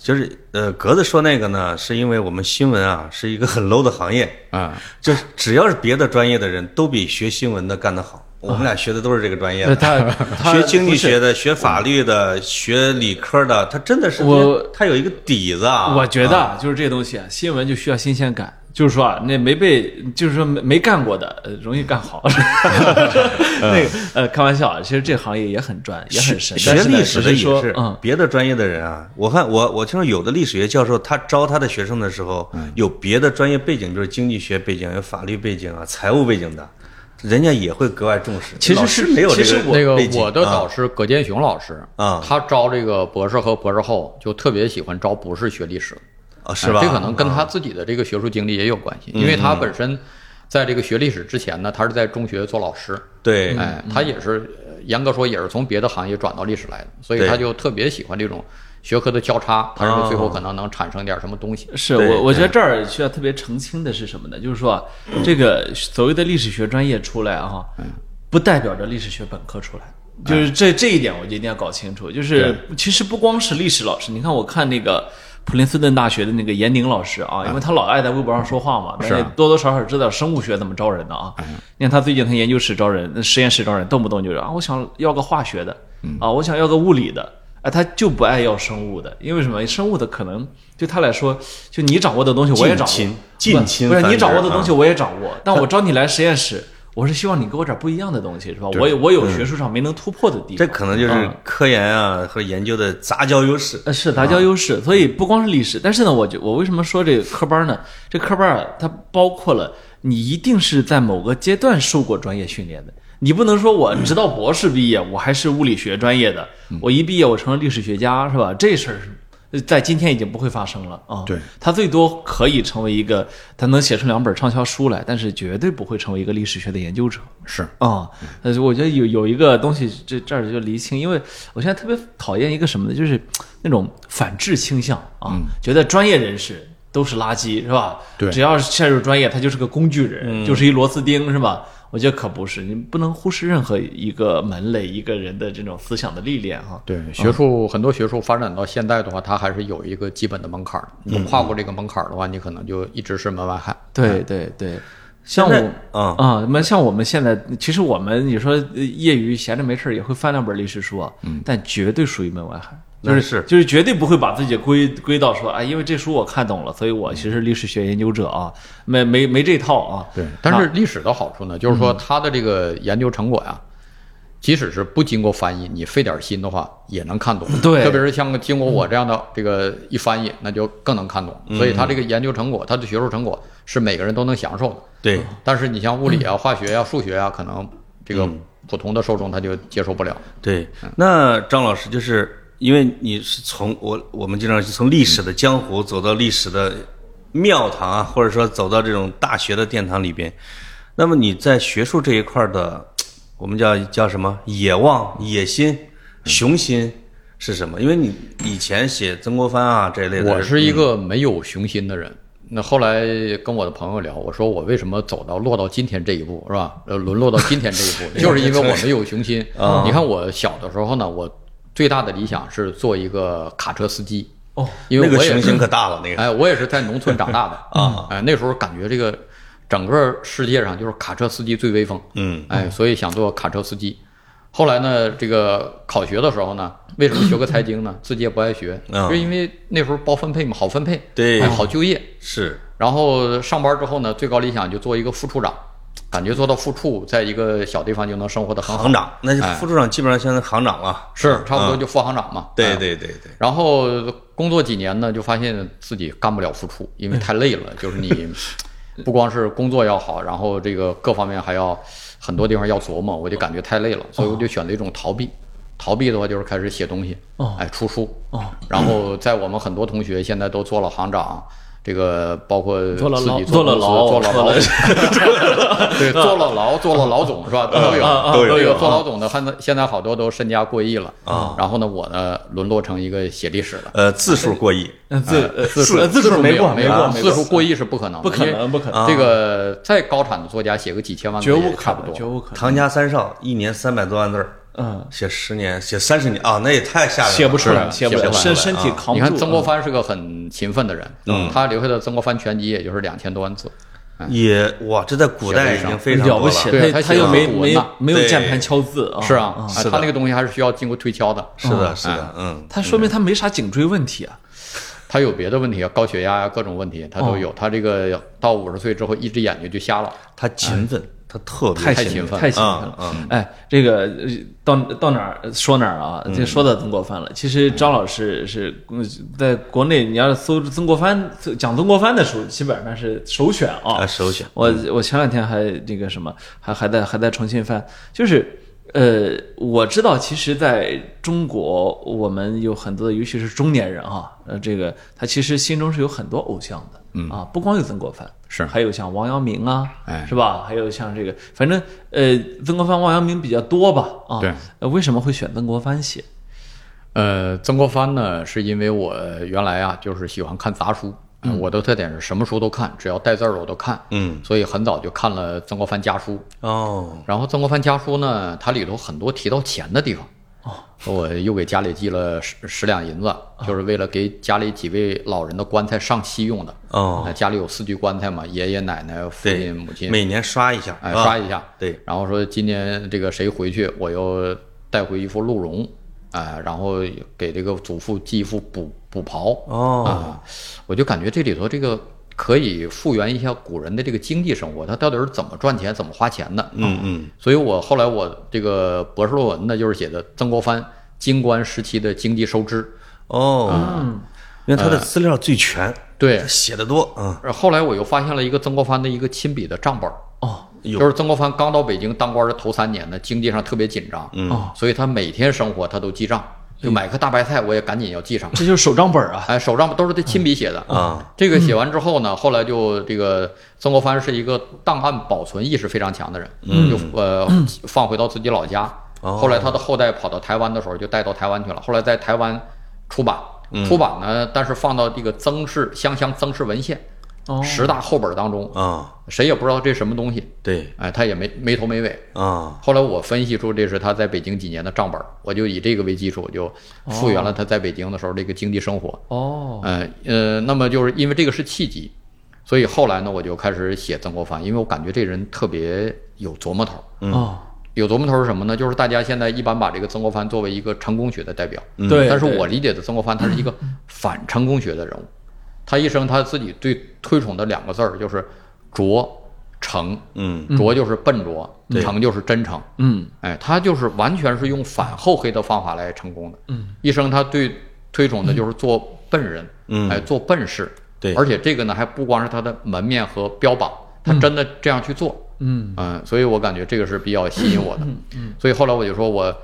Speaker 2: 就是呃，格子说那个呢，是因为我们新闻啊是一个很 low 的行业，
Speaker 3: 啊，
Speaker 2: 就是只要是别的专业的人都比学新闻的干得好。我们俩学的都是这个专业
Speaker 1: 呃
Speaker 2: 的，
Speaker 1: 他 他
Speaker 2: 学经济学的、学法律的、学理科的，他真的是
Speaker 1: 我
Speaker 2: 他有一个底子啊。
Speaker 1: 我觉得啊就是这东西啊，新闻就需要新鲜感。就是说啊，那没被，就是说没没干过的，呃，容易干好。那个呃，开玩笑啊，其实这行业也很赚，也很深。
Speaker 2: 学
Speaker 1: 但是呢
Speaker 2: 历史的也
Speaker 1: 只是说
Speaker 2: 是，
Speaker 1: 嗯，
Speaker 2: 别的专业的人啊，我看我我听说有的历史学教授，他招他的学生的时候，
Speaker 1: 嗯
Speaker 2: 有别的专业背景，就是经济学背景、有法律背景啊、财务背景的，人家也会格外重视。
Speaker 1: 其实
Speaker 2: 老师
Speaker 1: 是
Speaker 2: 没有这
Speaker 1: 其实我
Speaker 3: 那个
Speaker 2: 背景
Speaker 3: 我的
Speaker 2: 啊
Speaker 3: 导师葛剑雄老师
Speaker 2: 啊
Speaker 3: 他招这个博士和博士后就特别喜欢招不是学历史的，
Speaker 2: 啊，是吧？
Speaker 3: 哎这可能跟他自己的这个学术经历也有关系，因为他本身在这个学历史之前呢，他是在中学做老师，
Speaker 2: 对，
Speaker 3: 哎，他也是呃严格说也是从别的行业转到历史来的，所以他就特别喜欢这种学科的交叉，他认为最后
Speaker 2: 哦
Speaker 3: 可能能产生点什么东西。
Speaker 1: 是我我觉得这儿需要特别澄清的是什么呢？就是说啊，这个所谓的历史学专业出来啊、不代表着历史学本科出来。就是这这一点，我就一定要搞清楚。就是其实不光是历史老师，你看我看那个普林斯顿大学的那个严宁老师啊，因为他老爱在微博上说话嘛，但是多多少少知道生物学怎么招人的啊。你看他最近他研究室招人，实验室招人，动不动就是啊，我想要个化学的，啊，我想要个物理的。哎，他就不爱要生物的，因为什么？生物的可能对他来说，就你掌握的东西我也掌握，
Speaker 2: 近亲
Speaker 1: 不是你掌握的东西我也掌握，但我招你来实验室，我是希望你给我点不一样的东西，是吧？我有我有学术上没能突破的地方，
Speaker 2: 这可能就是科研啊和研究的杂交优势。
Speaker 1: 呃，是杂交优势，所以不光是历史，但是呢，我就我为什么说这个科班呢？这科班啊，它包括了你一定是在某个阶段受过专业训练的。你不能说我直到博士毕业，我还是物理学专业的，我一毕业我成了历史学家，是吧？这事儿是在今天已经不会发生了啊。
Speaker 3: 对，
Speaker 1: 他最多可以成为一个，他能写出两本畅销书来，但是绝对不会成为一个历史学的研究者。
Speaker 3: 是
Speaker 1: 啊，呃，我觉得有有一个东西，这这儿就厘清，因为我现在特别讨厌一个什么呢？就是那种反制倾向啊，觉得专业人士都是垃圾，是吧？
Speaker 3: 对，
Speaker 1: 只要是陷入专业，他就是个工具人，就是一螺丝钉，是吧？我觉得可不是，你不能忽视任何一个门类、一个人的这种思想的历练哈。
Speaker 3: 对，学术很多学术发展到现在的话，它还是有一个基本的门槛儿。你跨过这个门槛儿的话，你可能就一直是门外汉。
Speaker 1: 对对对，像我
Speaker 2: 啊
Speaker 1: 啊，那么像我们现在，其实我们你说业余闲着没事儿也会翻两本历史书啊，但绝对属于门外汉。就是
Speaker 2: 是，
Speaker 1: 就是绝对不会把自己归归到说啊，因为这书我看懂了，所以我其实历史学研究者啊，没没没这套啊。
Speaker 3: 对，但是历史的好处呢，就是说它的这个研究成果呀，即使是不经过翻译，你费点心的话也能看懂。
Speaker 1: 对，
Speaker 3: 特别是像经过我这样的这个一翻译，那就更能看懂。所以他这个研究成果，他的学术成果是每个人都能享受的。
Speaker 2: 对，
Speaker 3: 但是你像物理啊、化学啊、数学啊，可能这个普通的受众他就接受不了。
Speaker 2: 对，那张老师就是。因为你是从我我们经常是从历史的江湖走到历史的庙堂啊，或者说走到这种大学的殿堂里边，那么你在学术这一块的，我们叫叫什么野望、野心、雄心是什么？因为你以前写曾国藩啊这一类的，
Speaker 3: 我是一个没有雄心的人。那后来跟我的朋友聊，我说我为什么走到落到今天这一步，是吧？呃，沦落到今天这一步，就是因为我 没有雄心。你看我小的时候呢，我。最大的理想是做一个卡车司机
Speaker 1: 哦，
Speaker 3: 因为
Speaker 2: 那个雄心可大了。那个
Speaker 3: 哎，我也是在农村长大的
Speaker 2: 啊，
Speaker 3: 哎，那时候感觉这个整个世界上就是卡车司机最威风，
Speaker 2: 嗯，
Speaker 3: 哎，所以想做卡车司机。后来呢，这个考学的时候呢，为什么学个财经呢？自己也不爱学，就因为那时候包分配嘛，好分配，
Speaker 2: 对，
Speaker 3: 好就业
Speaker 2: 是。
Speaker 3: 然后上班之后呢，最高理想就做一个副处长。感觉做到副处，在一个小地方就能生活的很好。
Speaker 2: 行长，那就副处长基本上现在行长了，
Speaker 3: 是差不多就副行长嘛。
Speaker 2: 对对对对。
Speaker 3: 然后工作几年呢，就发现自己干不了副处，因为太累了。就是你不光是工作要好，然后这个各方面还要很多地方要琢磨，我就感觉太累了，所以我就选择一种逃避。逃避的话就是开始写东西，哎，出书。然后在我们很多同学现在都做了行长。这个包括
Speaker 1: 坐了牢，
Speaker 3: 坐
Speaker 1: 了牢，
Speaker 3: 坐了牢，对，坐了牢，坐了老总是吧？都有，
Speaker 2: 都
Speaker 3: 有。做老总的，现在现在好多都身家过亿了啊。然后呢，我呢沦落成一个写历史的，
Speaker 2: 呃，字数过亿，
Speaker 1: 字字
Speaker 3: 数
Speaker 1: 字数
Speaker 3: 没
Speaker 1: 过，没
Speaker 3: 过，字数过亿是不可能，
Speaker 1: 不可能，不可能。
Speaker 3: 这个再高产的作家写个几千万，
Speaker 1: 绝无
Speaker 3: 差不多，
Speaker 1: 绝无可能。
Speaker 2: 唐家三少一年三百多万字儿。
Speaker 1: 嗯，
Speaker 2: 写十年，写三十年啊，那也太吓人了，
Speaker 1: 写不出来，
Speaker 3: 写
Speaker 1: 不
Speaker 3: 出来，
Speaker 1: 身身体扛不住。
Speaker 3: 你看曾国藩是个很勤奋的人，嗯，他留下的《曾国藩全集》也就是两千多万字，
Speaker 2: 也哇，这在古代已经非常
Speaker 1: 了。不起，
Speaker 3: 对，
Speaker 1: 他他又没没没有键盘敲字啊，
Speaker 3: 是啊，他那个东西还是需要经过推敲的，
Speaker 2: 是的，是的，嗯，
Speaker 1: 他说明他没啥颈椎问题啊，
Speaker 3: 他有别的问题啊，高血压呀，各种问题他都有，他这个到五十岁之后，一只眼睛就瞎了，
Speaker 2: 他勤奋。他特别
Speaker 1: 太
Speaker 3: 勤
Speaker 1: 奋，太勤奋了。哎，这个到到哪儿说哪儿啊？就说到曾国藩了。其实张老师是在国内，你要搜曾国藩讲曾国藩的书，基本上是首选啊，
Speaker 2: 首选。
Speaker 1: 我我前两天还那个什么，还还在还在重新翻。就是呃，我知道，其实在中国，我们有很多，尤其是中年人哈，呃，这个他其实心中是有很多偶像的。
Speaker 3: 嗯
Speaker 1: 啊，不光有曾国藩，
Speaker 3: 是
Speaker 1: 还有像王阳明啊，
Speaker 3: 哎，
Speaker 1: 是吧？还有像这个，反正呃，曾国藩、王阳明比较多吧？啊，
Speaker 3: 对。
Speaker 1: 为什么会选曾国藩写？
Speaker 3: 呃，曾国藩呢，是因为我原来啊，就是喜欢看杂书，我的特点是什么书都看，只要带字儿我都看，
Speaker 2: 嗯，
Speaker 3: 所以很早就看了曾国藩家书。
Speaker 2: 哦，
Speaker 3: 然后曾国藩家书呢，它里头很多提到钱的地方，我又给家里寄了十十两银子，就是为了给家里几位老人的棺材上漆用的。
Speaker 2: 哦。
Speaker 3: 呃家里有四具棺材嘛，爷爷奶奶、父亲、母亲，
Speaker 2: 每年刷一下，
Speaker 3: 哎，刷一下。
Speaker 2: 对，
Speaker 3: 然后说今年这个谁回去，我又带回一副鹿茸，哎，然后给这个祖父寄一副补补袍。
Speaker 2: 哦。
Speaker 3: 啊，我就感觉这里头这个可以复原一下古人的这个经济生活，他到底是怎么赚钱、怎么花钱的。
Speaker 2: 嗯嗯，
Speaker 3: 所以我后来我这个博士论文呢，就是写的曾国藩京官时期的经济收支。
Speaker 2: 哦，
Speaker 3: 嗯
Speaker 2: 因为他的资料最全，
Speaker 3: 呃对，
Speaker 2: 写的多，嗯，
Speaker 3: 后来我又发现了一个曾国藩的一个亲笔的账本儿。
Speaker 1: 哦
Speaker 2: 有。
Speaker 3: 就是曾国藩刚到北京当官的头三年呢，经济上特别紧张，
Speaker 2: 嗯。
Speaker 1: 哦，
Speaker 3: 所以他每天生活他都记账，就买颗大白菜我也赶紧要记上。
Speaker 1: 这就是手账本啊。
Speaker 3: 哎，手账都是他亲笔写的
Speaker 2: 啊。
Speaker 3: 这个写完之后呢，后来就这个曾国藩是一个档案保存意识非常强的人，
Speaker 2: 嗯
Speaker 3: 就呃放回到自己老家。
Speaker 2: 哦
Speaker 3: 后来他的后代跑到台湾的时候，就带到台湾去了。后来在台湾出版，
Speaker 2: 嗯
Speaker 3: 出版呢，但是放到这个曾氏湘乡曾氏文献
Speaker 1: 哦
Speaker 3: 十大厚本当中，
Speaker 2: 啊，
Speaker 3: 谁也不知道这什么东西。
Speaker 2: 对
Speaker 3: 哎，他也没没头没尾。
Speaker 2: 啊，
Speaker 3: 后来我分析出这是他在北京几年的账本儿，我就以这个为基础，我就复原了他在北京的时候这个经济生活。
Speaker 1: 哦，
Speaker 3: 呃呃，那么就是因为这个是契机，所以后来呢，我就开始写曾国藩，因为我感觉这人特别有琢磨头儿。
Speaker 1: 哦，
Speaker 3: 有琢磨头儿是什么呢？就是大家现在一般把这个曾国藩作为一个成功学的代表，
Speaker 1: 对，对
Speaker 3: 但是我理解的曾国藩，他是一个反成功学的人物。他一生他自己最推崇的两个字儿就是拙诚，
Speaker 2: 嗯。
Speaker 3: 拙就是笨拙，诚就是真诚。
Speaker 1: 嗯。
Speaker 3: 哎，他就是完全是用反厚黑的方法来成功的。嗯，一生他对推崇的就是做笨人，
Speaker 2: 嗯。
Speaker 3: 哎，做笨事。
Speaker 2: 对。
Speaker 3: 而且这个呢，还不光是他的门面和标榜，他真的这样去做。
Speaker 1: 嗯。
Speaker 3: 嗯，所以我感觉这个是比较吸引我的。嗯，所以后来我就说我，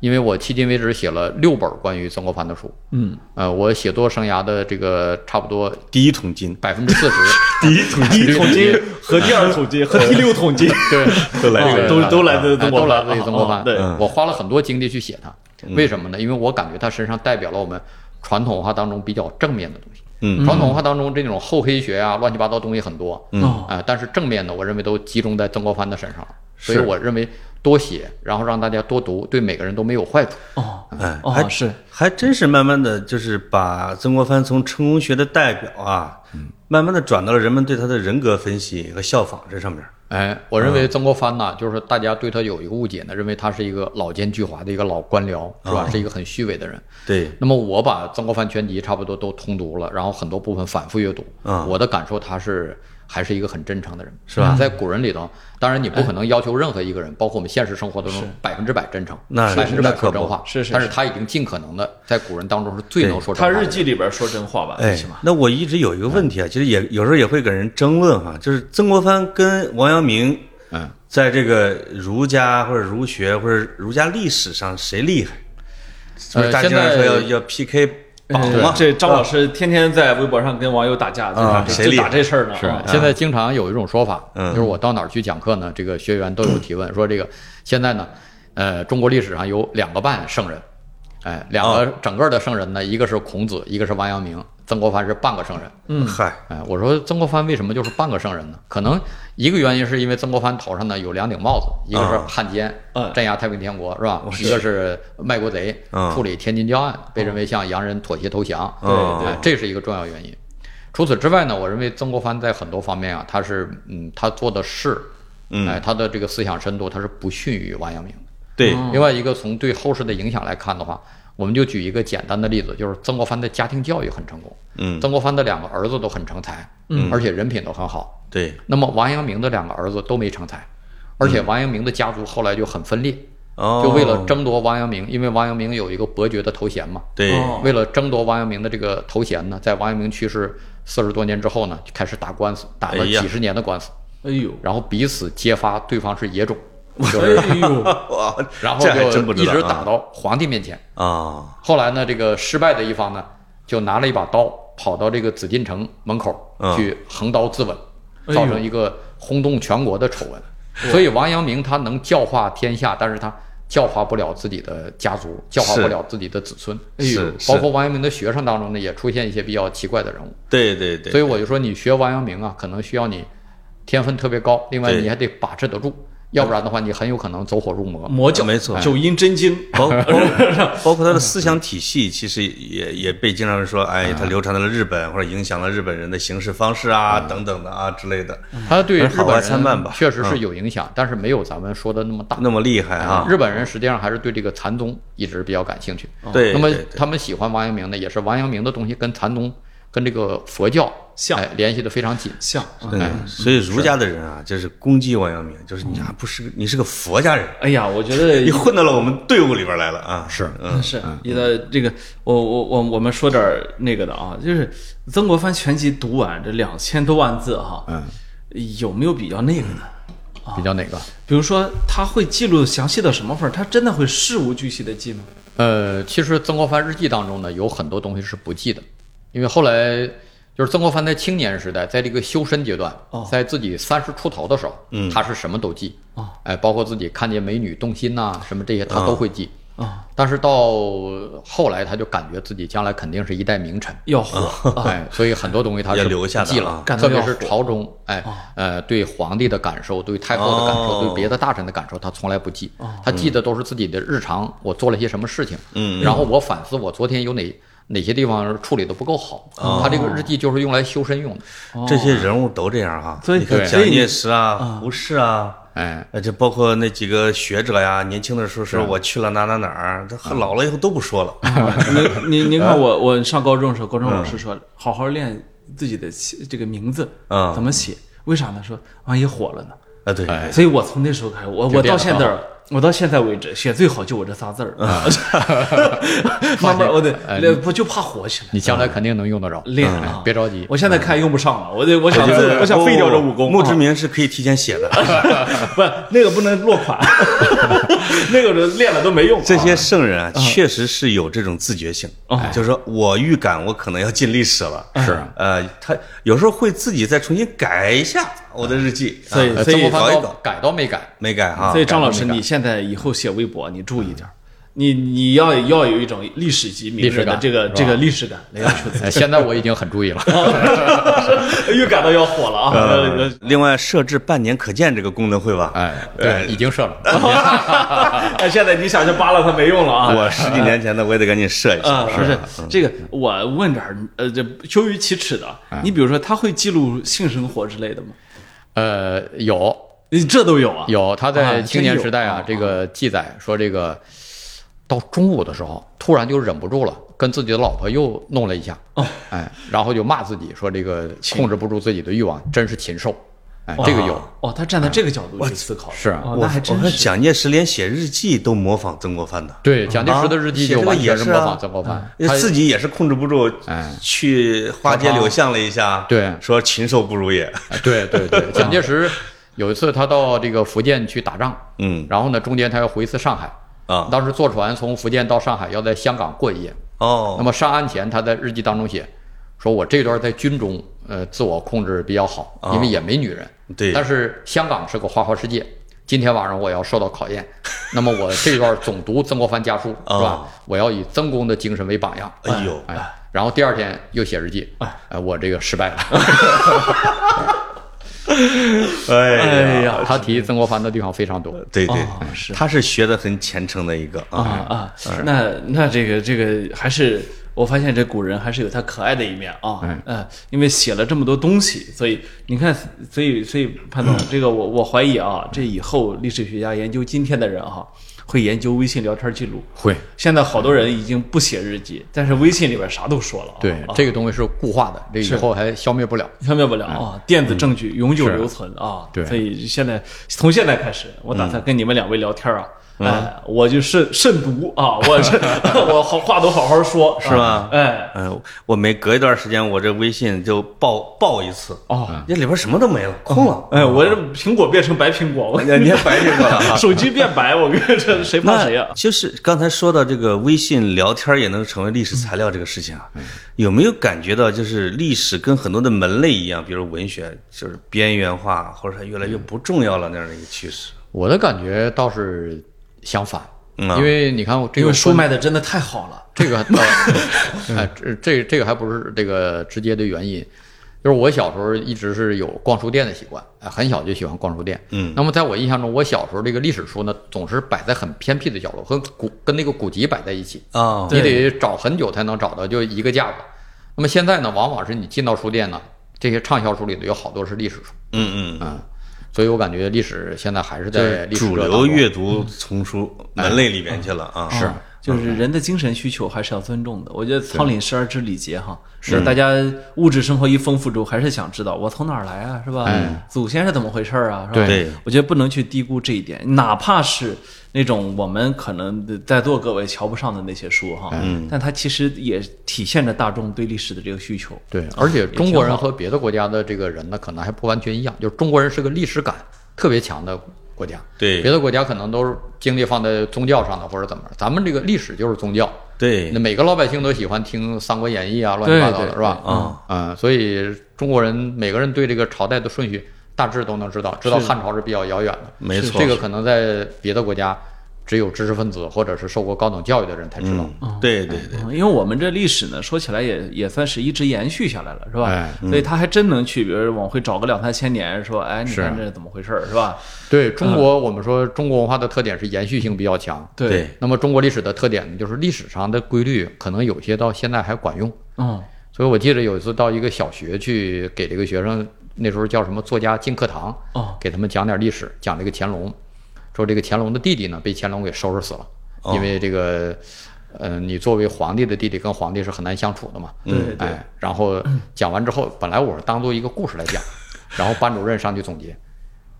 Speaker 3: 因为我迄今为止写了六本关于曾国藩的书，
Speaker 1: 嗯，
Speaker 3: 呃，我写作生涯的这个差不多
Speaker 2: 第一桶金，
Speaker 3: 百分之四十，
Speaker 2: 第一桶
Speaker 1: 第一桶金。和第二桶金和第六桶金，
Speaker 3: 对，
Speaker 2: 都来
Speaker 3: 这个
Speaker 1: 都都来自
Speaker 3: 都来自于曾国藩。
Speaker 1: 哦对。
Speaker 2: 嗯
Speaker 3: 我花了很多精力去写他，为什么呢？因为我感觉他身上代表了我们传统文化当中比较正面的东西。
Speaker 2: 嗯。
Speaker 3: 传统文化当中这种厚黑学啊、乱七八糟东西很多，
Speaker 2: 嗯。
Speaker 1: 哦
Speaker 3: 啊，但是正面的我认为都集中在曾国藩的身上了，所以我认为多写，然后让大家多读，对每个人都没有坏处。
Speaker 1: 哦
Speaker 2: 哎，还
Speaker 1: 哦是
Speaker 2: 还真是慢慢的就是把曾国藩从成功学的代表啊，慢慢的转到了人们对他的人格分析和效仿这上面。
Speaker 3: 哎，我认为曾国藩呢，就是大家对他有一个误解呢，认为他是一个老奸巨猾的一个老官僚，是吧？是一个很虚伪的人。
Speaker 2: 对，
Speaker 3: 那么我把《曾国藩全集》差不多都通读了，然后很多部分反复阅读。
Speaker 2: 嗯
Speaker 3: 我的感受他是还是一个很真诚的人，
Speaker 2: 是吧？
Speaker 3: 在古人里头，当然你不可能要求任何一个人，包括我们现实生活当中百分之百真诚，
Speaker 2: 那
Speaker 3: 百分之百说真话。
Speaker 1: 是是
Speaker 3: 但是他已经尽可能的在古人当中是最能说真话他。
Speaker 1: 日记里边说真话吧，
Speaker 2: 哎
Speaker 1: 最起码，
Speaker 2: 那我一直有一个问题啊，其实也有时候也会跟人争论哈，就是曾国藩跟王阳明
Speaker 3: 嗯，
Speaker 2: 在这个儒家或者儒学或者儒家历史上谁厉害？是不是大家经常说
Speaker 3: 现在
Speaker 2: 要要 PK 榜
Speaker 1: 呃
Speaker 2: 嘛？
Speaker 1: 这张老师天天在微博上跟网友打架，就打这就
Speaker 2: 啊谁厉害？
Speaker 1: 打这事儿呢？
Speaker 3: 是
Speaker 1: 啊。
Speaker 3: 现在经常有一种说法，
Speaker 2: 嗯。
Speaker 3: 就是我到哪儿去讲课呢，这个学员都有提问说这个现在呢，呃，中国历史上有两个半圣人，哎，两个整个的圣人呢，一个是孔子，一个是王阳明，曾国藩是半个圣人。
Speaker 2: 嗯，嗨，
Speaker 3: 哎，我说曾国藩为什么就是半个圣人呢？可能一个原因是因为曾国藩头上呢有两顶帽子，一个是
Speaker 2: 啊
Speaker 3: 汉奸，
Speaker 1: 嗯
Speaker 3: 镇压太平天国是吧？一个是卖国贼，
Speaker 2: 嗯
Speaker 3: 处理天津教案，被认为向洋人妥协投降。
Speaker 1: 对
Speaker 2: 对
Speaker 3: 哎，这是一个重要原因。除此之外呢，我认为曾国藩在很多方面啊，他是嗯，他做的事，
Speaker 2: 嗯
Speaker 3: 哎，他的这个思想深度，他是不逊于王阳明的。
Speaker 2: 对，
Speaker 3: 另外一个从对后世的影响来看的话，我们就举一个简单的例子，就是曾国藩的家庭教育很成功。
Speaker 2: 嗯，
Speaker 3: 曾国藩的两个儿子都很成才，
Speaker 1: 嗯。
Speaker 3: 而且人品都很好。
Speaker 2: 对，
Speaker 3: 那么王阳明的两个儿子都没成才，而且王阳明的家族后来就很分裂，
Speaker 2: 哦，
Speaker 3: 就为了争夺王阳明，因为王阳明有一个伯爵的头衔嘛，为了争夺王阳明的这个头衔呢，在王阳明去世四十多年之后呢，就开始打官司，打了几十年的官司，
Speaker 1: 哎呦，
Speaker 3: 然后彼此揭发对方是野种，就是
Speaker 1: 哎呦，
Speaker 3: 然后就一直打到皇帝面前。
Speaker 2: 啊，
Speaker 3: 后来呢，这个失败的一方呢，就拿了一把刀，跑到这个紫禁城门口
Speaker 2: 嗯
Speaker 3: 去横刀自刎，造成一个轰动全国的丑闻。所以王阳明他能教化天下，但是他教化不了自己的家族，教化不了自己的子孙。
Speaker 1: 哎呦
Speaker 2: 是，
Speaker 3: 包括王阳明的学生当中呢，也出现一些比较奇怪的人物。
Speaker 2: 对对对，
Speaker 3: 所以我就说，你学王阳明啊，可能需要你天分特别高，另外你还得把持得住。要不然的话你很有可能走火入魔。
Speaker 1: 魔教
Speaker 2: 没错
Speaker 1: 九阴真经，
Speaker 2: 包 包 包括他的思想体系，其实也也被经常说，哎，他流传到了日本，或者影响了日本人的行事方式啊，等等的啊之类的，
Speaker 3: 他对日本
Speaker 2: 参半吧
Speaker 3: 人确实是有影响，但是没有咱们说的那么大。
Speaker 2: 那么厉害啊！
Speaker 3: 日本人实际上还是对这个禅宗一直比较感兴趣。
Speaker 2: 对，
Speaker 3: 那么他们喜欢王阳明呢，也是王阳明的东西跟禅宗、跟这个佛教
Speaker 1: 像。
Speaker 3: 哎联系的非常紧。
Speaker 1: 像，
Speaker 2: 对，所以儒家的人啊，就是攻击王阳明，就是你还不是个你是个佛家人，
Speaker 1: 哎呀，我觉得
Speaker 2: 你混到了我们队伍里边来了啊！
Speaker 3: 是。
Speaker 2: 嗯，
Speaker 1: 是。你的这个，我我我我们说点那个的啊，就是曾国藩全集读完这两千多万字哈，
Speaker 3: 嗯，
Speaker 1: 有没有比较那个的？
Speaker 3: 比较哪个？
Speaker 1: 比如说他会记录详细到什么份儿？他真的会事无巨细的记吗？
Speaker 3: 呃，其实曾国藩日记当中呢，有很多东西是不记的，因为后来就是曾国藩在青年时代，在这个修身阶段，
Speaker 1: 哦。
Speaker 3: 在自己三十出头的时候，
Speaker 2: 嗯。
Speaker 3: 他是什么都记，
Speaker 1: 哦。
Speaker 3: 哎，包括自己看见美女动心呐、什么这些他都会记。
Speaker 1: 啊，
Speaker 3: 但是到后来，他就感觉自己将来肯定是一代名臣，
Speaker 1: 要火。啊！
Speaker 3: 哎，所以很多东西他是
Speaker 2: 留下
Speaker 3: 记了特别是朝中，哎，呃，对皇帝的感受，对太后的感受，
Speaker 2: 哦。
Speaker 3: 对别的大臣的感受，他从来不记，他记的都是自己的日常，我做了些什么事情，
Speaker 2: 嗯。
Speaker 3: 然后我反思我昨天有哪哪些地方处理的不够好，他这个日记就是用来修身用的，
Speaker 2: 这些人物都这样哈。
Speaker 1: 所以
Speaker 2: 你看
Speaker 3: 对。
Speaker 2: 蒋介石啊、胡适啊，
Speaker 3: 哎，
Speaker 2: 呃，这包括那几个学者呀，年轻的时候说我去了哪哪哪儿，他老了以后都不说了。
Speaker 1: 您您您看我我上高中的时候，高中老师说好好练自己的起这个名字，
Speaker 2: 嗯。
Speaker 1: 怎么写？为啥呢？说万一火了呢？
Speaker 2: 啊，对，
Speaker 3: 哎。
Speaker 1: 所以我从那时候开始，我我到现在，我到现在为止写最好就我这仨字儿，慢慢 我得不就怕火起来，
Speaker 3: 你将来肯定能用得着，
Speaker 1: 练
Speaker 3: 别着急，
Speaker 1: 我现在看用不上了，我得我想我想废掉这武功。
Speaker 2: 墓志
Speaker 1: 啊
Speaker 2: 铭是可以提前写的。
Speaker 1: 不，那个不能落款，那个人练了都没用。
Speaker 2: 这些圣人啊，确实是有这种自觉性，
Speaker 1: 哦
Speaker 2: 就是说我预感我可能要进历史了。
Speaker 3: 是
Speaker 2: 呃，他有时候会自己再重新改一下我的日记，啊
Speaker 1: 所以所以
Speaker 3: 改都没改，
Speaker 2: 没改哈
Speaker 1: 所以。张老师，你现在以后写微博，你注意点儿，你你要要有一种历史级名
Speaker 3: 历史
Speaker 1: 的这个这个历史感来要求自己。
Speaker 3: 哎现在我已经很注意了，
Speaker 1: 预感到要火了啊！
Speaker 2: 呃另外设置半年可见这个功能会吧？
Speaker 3: 哎，对，已经设了，
Speaker 1: 哎，现在你想去扒拉它没用了啊！
Speaker 2: 我十几年前的我也得赶紧设一
Speaker 1: 啊，
Speaker 2: 下。
Speaker 1: 不是这个，我问点儿，呃，这羞于启齿的，你比如说，他会记录性生活之类的吗？
Speaker 3: 呃，有。
Speaker 1: 这都有啊？
Speaker 3: 有，他
Speaker 1: 啊
Speaker 3: 在青年时代啊
Speaker 1: 啊，
Speaker 3: 这个记载说，这个到中午的时候，突然就忍不住了，跟自己的老婆又弄了一下，
Speaker 1: 哦。
Speaker 3: 哎，然后就骂自己说这个控制不住自己的欲望，真是禽兽，哎，这个有，
Speaker 1: 哦，他站在这个角度去思考，
Speaker 3: 是啊。
Speaker 1: 哦，
Speaker 2: 我
Speaker 1: 那还
Speaker 2: 我看
Speaker 1: 真是。
Speaker 2: 蒋介石连写日记都模仿曾国藩的，
Speaker 3: 对，蒋介石的日记就完
Speaker 2: 也是啊
Speaker 3: 全是模仿曾国藩，他
Speaker 2: 自己也是控制不住，
Speaker 3: 哎
Speaker 2: 去花街柳巷了一下，
Speaker 3: 对
Speaker 2: 说禽兽不如也，
Speaker 3: 哎对对对，蒋介石有一次他到这个福建去打仗，
Speaker 2: 嗯
Speaker 3: 然后呢中间他要回一次上海，
Speaker 2: 啊，
Speaker 3: 当时坐船从福建到上海要在香港过一夜，
Speaker 2: 哦，
Speaker 3: 那么上岸前，他在日记当中写，说我这段在军中，呃，自我控制比较好，因为也没女人。
Speaker 2: 对
Speaker 3: 但是香港是个花花世界，今天晚上我要受到考验，那么我这段总读曾国藩家书，是吧？我要以曾公的精神为榜样。
Speaker 2: 哎呦，
Speaker 3: 哎，然后第二天又写日记，哎，我这个失败了。
Speaker 2: 哎
Speaker 1: 哎呀，
Speaker 3: 他提曾国藩的地方非常多。
Speaker 2: 对对
Speaker 1: 哦，是
Speaker 2: 他是学的很虔诚的一个
Speaker 1: 啊啊，那那这个这个还是我发现这古人还是有他可爱的一面啊，
Speaker 3: 哎
Speaker 1: 嗯，因为写了这么多东西，所以你看，所以所以潘总，这个我我怀疑啊，这以后历史学家研究今天的人哈、会研究微信聊天记录。
Speaker 3: 会，
Speaker 1: 现在好多人已经不写日记，但是微信里边啥都说了啊。
Speaker 3: 对
Speaker 1: 啊，
Speaker 3: 这个东西是固化的，这以后还消灭不了。
Speaker 1: 消灭不了啊，电子证据永久留存啊。
Speaker 3: 对
Speaker 1: 所以现在从现在开始，我打算跟你们两位聊天啊。哎，我就慎慎读啊，我这 我好话都好好说，
Speaker 2: 是吧
Speaker 1: 哎，
Speaker 2: 嗯，我每隔一段时间，我这微信就爆爆一次，
Speaker 1: 哦，
Speaker 2: 那里边什么都没了，空了。
Speaker 1: 哎，我这苹果变成白苹果，我
Speaker 2: 你你也白苹果了啊！
Speaker 1: 手机变白，我跟你说，谁怕谁啊？
Speaker 2: 就是刚才说到这个微信聊天也能成为历史材料这个事情啊，有没有感觉到就是历史跟很多的门类一样，比如文学就是边缘化，或者它越来越不重要了那样的一个趋势？
Speaker 3: 我的感觉倒是相反，
Speaker 2: 嗯。啊
Speaker 3: 因为你看我这个
Speaker 1: 因为书卖的真的太好了。
Speaker 3: 这个，呃哎，这这这个还不是这个直接的原因。就是我小时候一直是有逛书店的习惯，哎，很小就喜欢逛书店。
Speaker 2: 嗯。
Speaker 3: 那么在我印象中，我小时候这个历史书呢，总是摆在很偏僻的角落，和古跟那个古籍摆在一起，
Speaker 2: 啊，
Speaker 3: 你得找很久才能找到，就一个架子。那么现在呢，往往是你进到书店呢，这些畅销书里头有好多是历史书，
Speaker 2: 嗯嗯，
Speaker 3: 嗯，所以我感觉历史现在还是在历史
Speaker 2: 主流阅读丛书门类里边去了啊，
Speaker 1: 是，就是人的精神需求还是要尊重的。我觉得仓廪实而知礼节哈，是大家物质生活一丰富之后，还是想知道我从哪儿来啊，是吧？
Speaker 3: 哎
Speaker 1: 祖先是怎么回事儿啊？是吧？
Speaker 2: 对
Speaker 1: 我觉得不能去低估这一点，哪怕是那种我们可能在座各位瞧不上的那些书哈，嗯，但它其实也体现着大众对历史的这个需求。
Speaker 3: 对，而且中国人和别的国家的这个人呢，可能还不完全一样。就是中国人是个历史感特别强的国家，
Speaker 2: 对
Speaker 3: 别的国家可能都是精力放在宗教上的或者怎么着，咱们这个历史就是宗教。
Speaker 2: 对
Speaker 3: 那每个老百姓都喜欢听《三国演义》啊，乱七八糟的，是吧？
Speaker 2: 啊嗯
Speaker 3: 嗯，所以中国人每个人对这个朝代的顺序大致都能知道，知道汉朝是比较遥远的。
Speaker 2: 没错
Speaker 3: 这个可能在别的国家，只有知识分子或者是受过高等教育的人才知道。
Speaker 2: 嗯，对对对，
Speaker 1: 嗯因为我们这历史呢，说起来也也算是一直延续下来了，是吧？
Speaker 3: 哎
Speaker 1: 所以他还真能去，比如往回找个两三千年，说，哎，你看这是怎么回事儿，是吧？
Speaker 3: 对中国，我们说中国文化的特点是延续性比较强。
Speaker 2: 对
Speaker 3: 那么中国历史的特点呢，就是历史上的规律可能有些到现在还管用。
Speaker 1: 嗯，
Speaker 3: 所以我记得有一次到一个小学去给这个学生，那时候叫什么作家进课堂，
Speaker 1: 哦
Speaker 3: 给他们讲点历史，讲这个乾隆，说这个乾隆的弟弟呢被乾隆给收拾死了，
Speaker 2: 哦
Speaker 3: 因为这个，呃，你作为皇帝的弟弟跟皇帝是很难相处的嘛。
Speaker 1: 对
Speaker 3: 哎，然后讲完之后，本来我是当做一个故事来讲，然后班主任上去总结，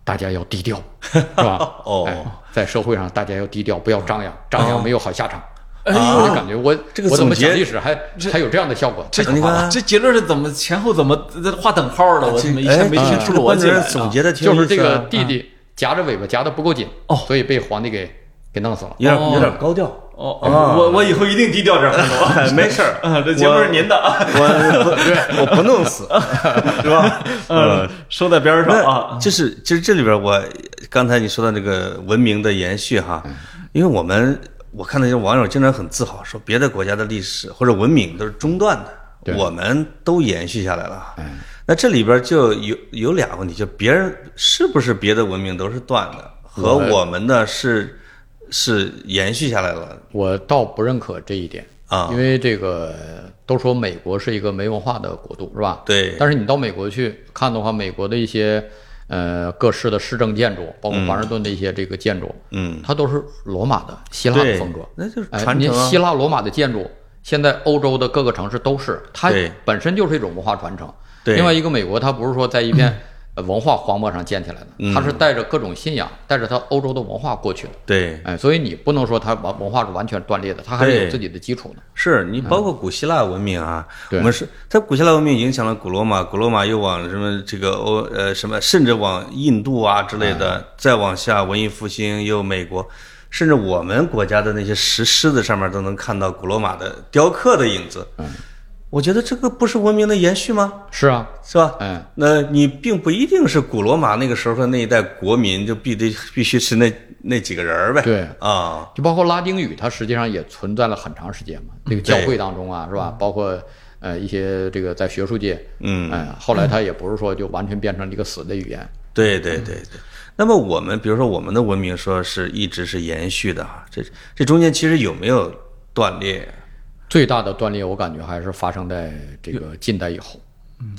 Speaker 3: 大家要低调，是吧？
Speaker 2: 哦
Speaker 3: 哎，在社会上大家要低调，不要张扬，张扬没有好下场。
Speaker 1: 哎呦
Speaker 3: 我就感觉我
Speaker 2: 这个
Speaker 3: 我怎么讲历史还还有这样的效果？
Speaker 1: 这
Speaker 3: 太可怕了
Speaker 2: 你看
Speaker 1: 这结论是怎么前后怎么画等号的？我怎么一下没听出逻辑？
Speaker 2: 总结的
Speaker 3: 就是这个弟弟夹着尾巴夹的不够紧，
Speaker 1: 哦。
Speaker 3: 所以被皇帝给给弄死了。
Speaker 2: 有点
Speaker 1: 哦。
Speaker 2: 有点高调。
Speaker 1: 哦，哦我我以后一定低调点
Speaker 2: 没事儿。
Speaker 1: 啊，这节目是您的。啊，
Speaker 2: 我不对，我不弄死，是吧？
Speaker 1: 嗯，说在边上啊。
Speaker 2: 就是其实这里边我刚才你说的那个文明的延续哈，因为我们我看那些网友经常很自豪说别的国家的历史或者文明都是中断的，
Speaker 3: 对
Speaker 2: 我们都延续下来了。那这里边就有有俩问题，就别人是不是别的文明都是断的，和我们的是是延续下来了。
Speaker 3: 我倒不认可这一点。
Speaker 2: 啊。
Speaker 3: 因为这个都说美国是一个没文化的国度，是吧？
Speaker 2: 对。
Speaker 3: 但是你到美国去看的话，美国的一些呃各式的市政建筑，包括华盛顿的一些这个建筑，
Speaker 2: 嗯，
Speaker 3: 它都是罗马的希腊的风格。
Speaker 2: 那就是传承啊。
Speaker 3: 希腊罗马的建筑，现在欧洲的各个城市都是，它本身就是一种文化传承。
Speaker 2: 对。
Speaker 3: 另外一个美国，它不是说在一片呃文化荒漠上建起来的，
Speaker 2: 嗯。
Speaker 3: 它是带着各种信仰，带着它欧洲的文化过去的。
Speaker 2: 对，
Speaker 3: 哎，所以你不能说它文文化是完全断裂的，它还是有自己的基础的。
Speaker 2: 是你包括古希腊文明啊，
Speaker 3: 对。
Speaker 2: 我们是它古希腊文明影响了古罗马，古罗马又往什么这个欧呃什么，甚至往印度啊之类的，再往下文艺复兴又美国，甚至我们国家的那些石狮子上面都能看到古罗马的雕刻的影子。嗯，我觉得这个不是文明的延续吗？
Speaker 3: 是啊，
Speaker 2: 是吧？
Speaker 3: 哎，
Speaker 2: 那你并不一定是古罗马那个时候的那一代国民就必得必须是那那几个人儿呗。
Speaker 3: 对
Speaker 2: 啊，
Speaker 3: 就包括拉丁语，它实际上也存在了很长时间嘛。这个教会当中啊，是吧？包括呃一些这个在学术界，
Speaker 2: 嗯
Speaker 3: 哎，后来它也不是说就完全变成一个死的语言。
Speaker 2: 对对对对。那么我们比如说我们的文明说是一直是延续的哈，这这中间其实有没有断裂？
Speaker 3: 最大的断裂，我感觉还是发生在这个近代以后。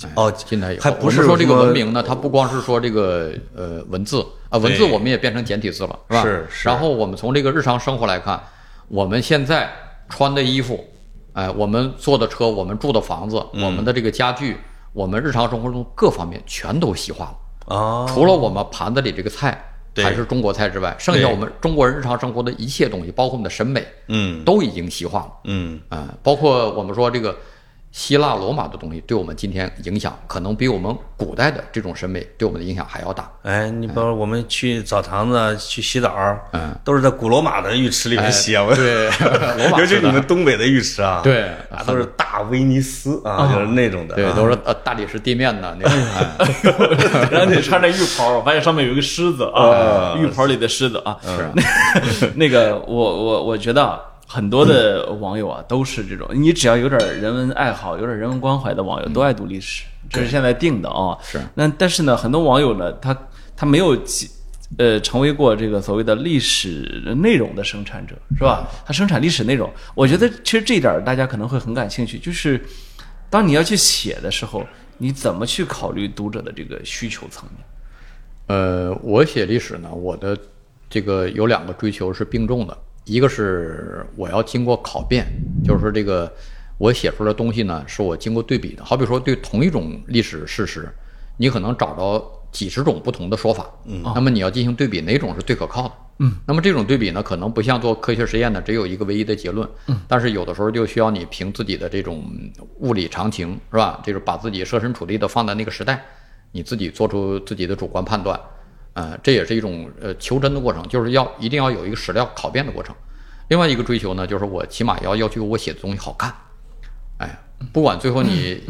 Speaker 3: 哎
Speaker 2: 哦
Speaker 3: 近代以后，
Speaker 2: 还不是
Speaker 3: 说这个文明呢，它不光是说这个呃文字啊，文字我们也变成简体字了，是吧？
Speaker 2: 是是
Speaker 3: 然后我们从这个日常生活来看，我们现在穿的衣服，哎，我们坐的车，我们住的房子，
Speaker 2: 嗯
Speaker 3: 我们的这个家具，我们日常生活中各方面全都西化了。
Speaker 2: 哦，
Speaker 3: 除了我们盘子里这个菜还是中国菜之外，剩下我们中国人日常生活的一切东西，包括我们的审美，
Speaker 2: 嗯。
Speaker 3: 都已经西化了。
Speaker 2: 嗯。
Speaker 3: 啊、包括我们说这个希腊罗马的东西，对我们今天影响可能比我们古代的这种审美对我们的影响还要大。
Speaker 2: 哎，你包括我们去澡堂子去洗澡，
Speaker 3: 嗯，
Speaker 2: 都是在古罗马的浴池里面洗
Speaker 3: 对，罗 马
Speaker 2: 尤其你们东北的浴池啊，
Speaker 3: 对
Speaker 2: 啊，都是大威尼斯啊，就是那种的，
Speaker 3: 对，
Speaker 2: 啊
Speaker 3: 都是呃大理石地面的那种。哎
Speaker 1: 然后你穿着浴袍，我发现上面有一个狮子啊，浴袍里的狮子啊。
Speaker 3: 是啊，
Speaker 1: 那个我我我觉得啊，很多的网友啊都是这种，你只要有点人文爱好、有点人文关怀的网友都爱读历史，这是现在定的啊。
Speaker 3: 是
Speaker 1: 那但是呢，很多网友呢，他他没有几呃成为过这个所谓的历史内容的生产者，是吧？他生产历史内容，我觉得其实这一点儿大家可能会很感兴趣，就是当你要去写的时候，你怎么去考虑读者的这个需求层面？
Speaker 3: 呃，我写历史呢，我的这个有两个追求是并重的，一个是我要经过考辨，就是说这个我写出来的东西呢，是我经过对比的。好比说对同一种历史事实，你可能找到几十种不同的说法，嗯，那么你要进行对比，哪种是最可靠的？嗯，那么这种对比呢，可能不像做科学实验呢，只有一个唯一的结论，嗯，但是有的时候就需要你凭自己的这种物理常情，是吧？就是把自己设身处地的放在那个时代。你自己做出自己的主观判断，呃，这也是一种呃求真的过程，就是要一定要有一个史料考辨的过程。另外一个追求呢，就是我起码要要求我写的东西好看，哎，不管最后你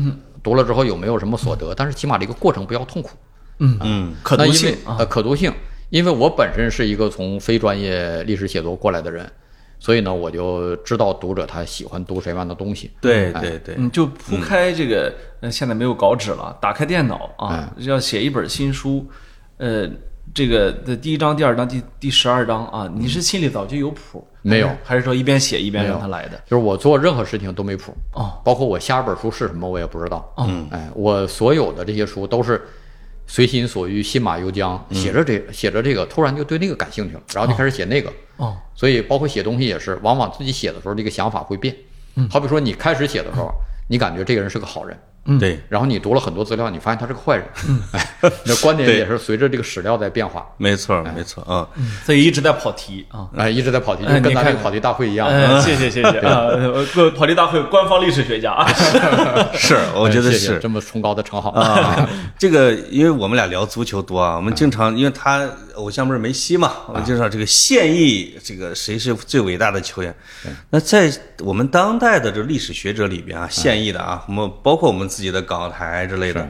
Speaker 3: 读了之后有没有什么所得，但是起码这个过程不要痛苦。
Speaker 1: 嗯
Speaker 2: 嗯，
Speaker 1: 可读性
Speaker 3: 呃可读性，因为我本身是一个从非专业历史写作过来的人，所以呢，我就知道读者他喜欢读什么样的东西。
Speaker 2: 对对对，
Speaker 1: 你就铺开这个，呃，现在没有稿纸了，打开电脑啊，要写一本新书，呃，这个的第一章、第二章、第第十二章啊，你是心里早就有谱？
Speaker 3: 没有
Speaker 1: 还是说一边写一边让他来的？
Speaker 3: 就是我做任何事情都没谱，
Speaker 1: 哦，
Speaker 3: 包括我下一本书是什么我也不知道。嗯，哎，我所有的这些书都是随心所欲、信马由缰，写着这写着这个，突然就对那个感兴趣了，然后就开始写那个。
Speaker 1: 哦，
Speaker 3: 所以包括写东西也是，往往自己写的时候，这个想法会变。好比说你开始写的时候，你感觉这个人是个好人，
Speaker 2: 对
Speaker 3: 然后你读了很多资料，你发现他是个坏人。哎，那观点也是随着这个史料在变化。
Speaker 2: 没错没错啊。
Speaker 1: 所以一直在跑题啊。
Speaker 3: 哎，一直在跑题，跟咱这个跑题大会一样。
Speaker 1: 呃，谢谢谢谢各跑题大会官方历史学家啊。
Speaker 2: 是，我觉得是
Speaker 3: 这么崇高的称号
Speaker 2: 啊。这个，因为我们俩聊足球多啊，我们经常因为他偶像不是梅西嘛，我们经常这个现役这个谁是最伟大的球员？那在我们当代的这历史学者里边啊，现役的啊，我们包括我们自己的港台之类的。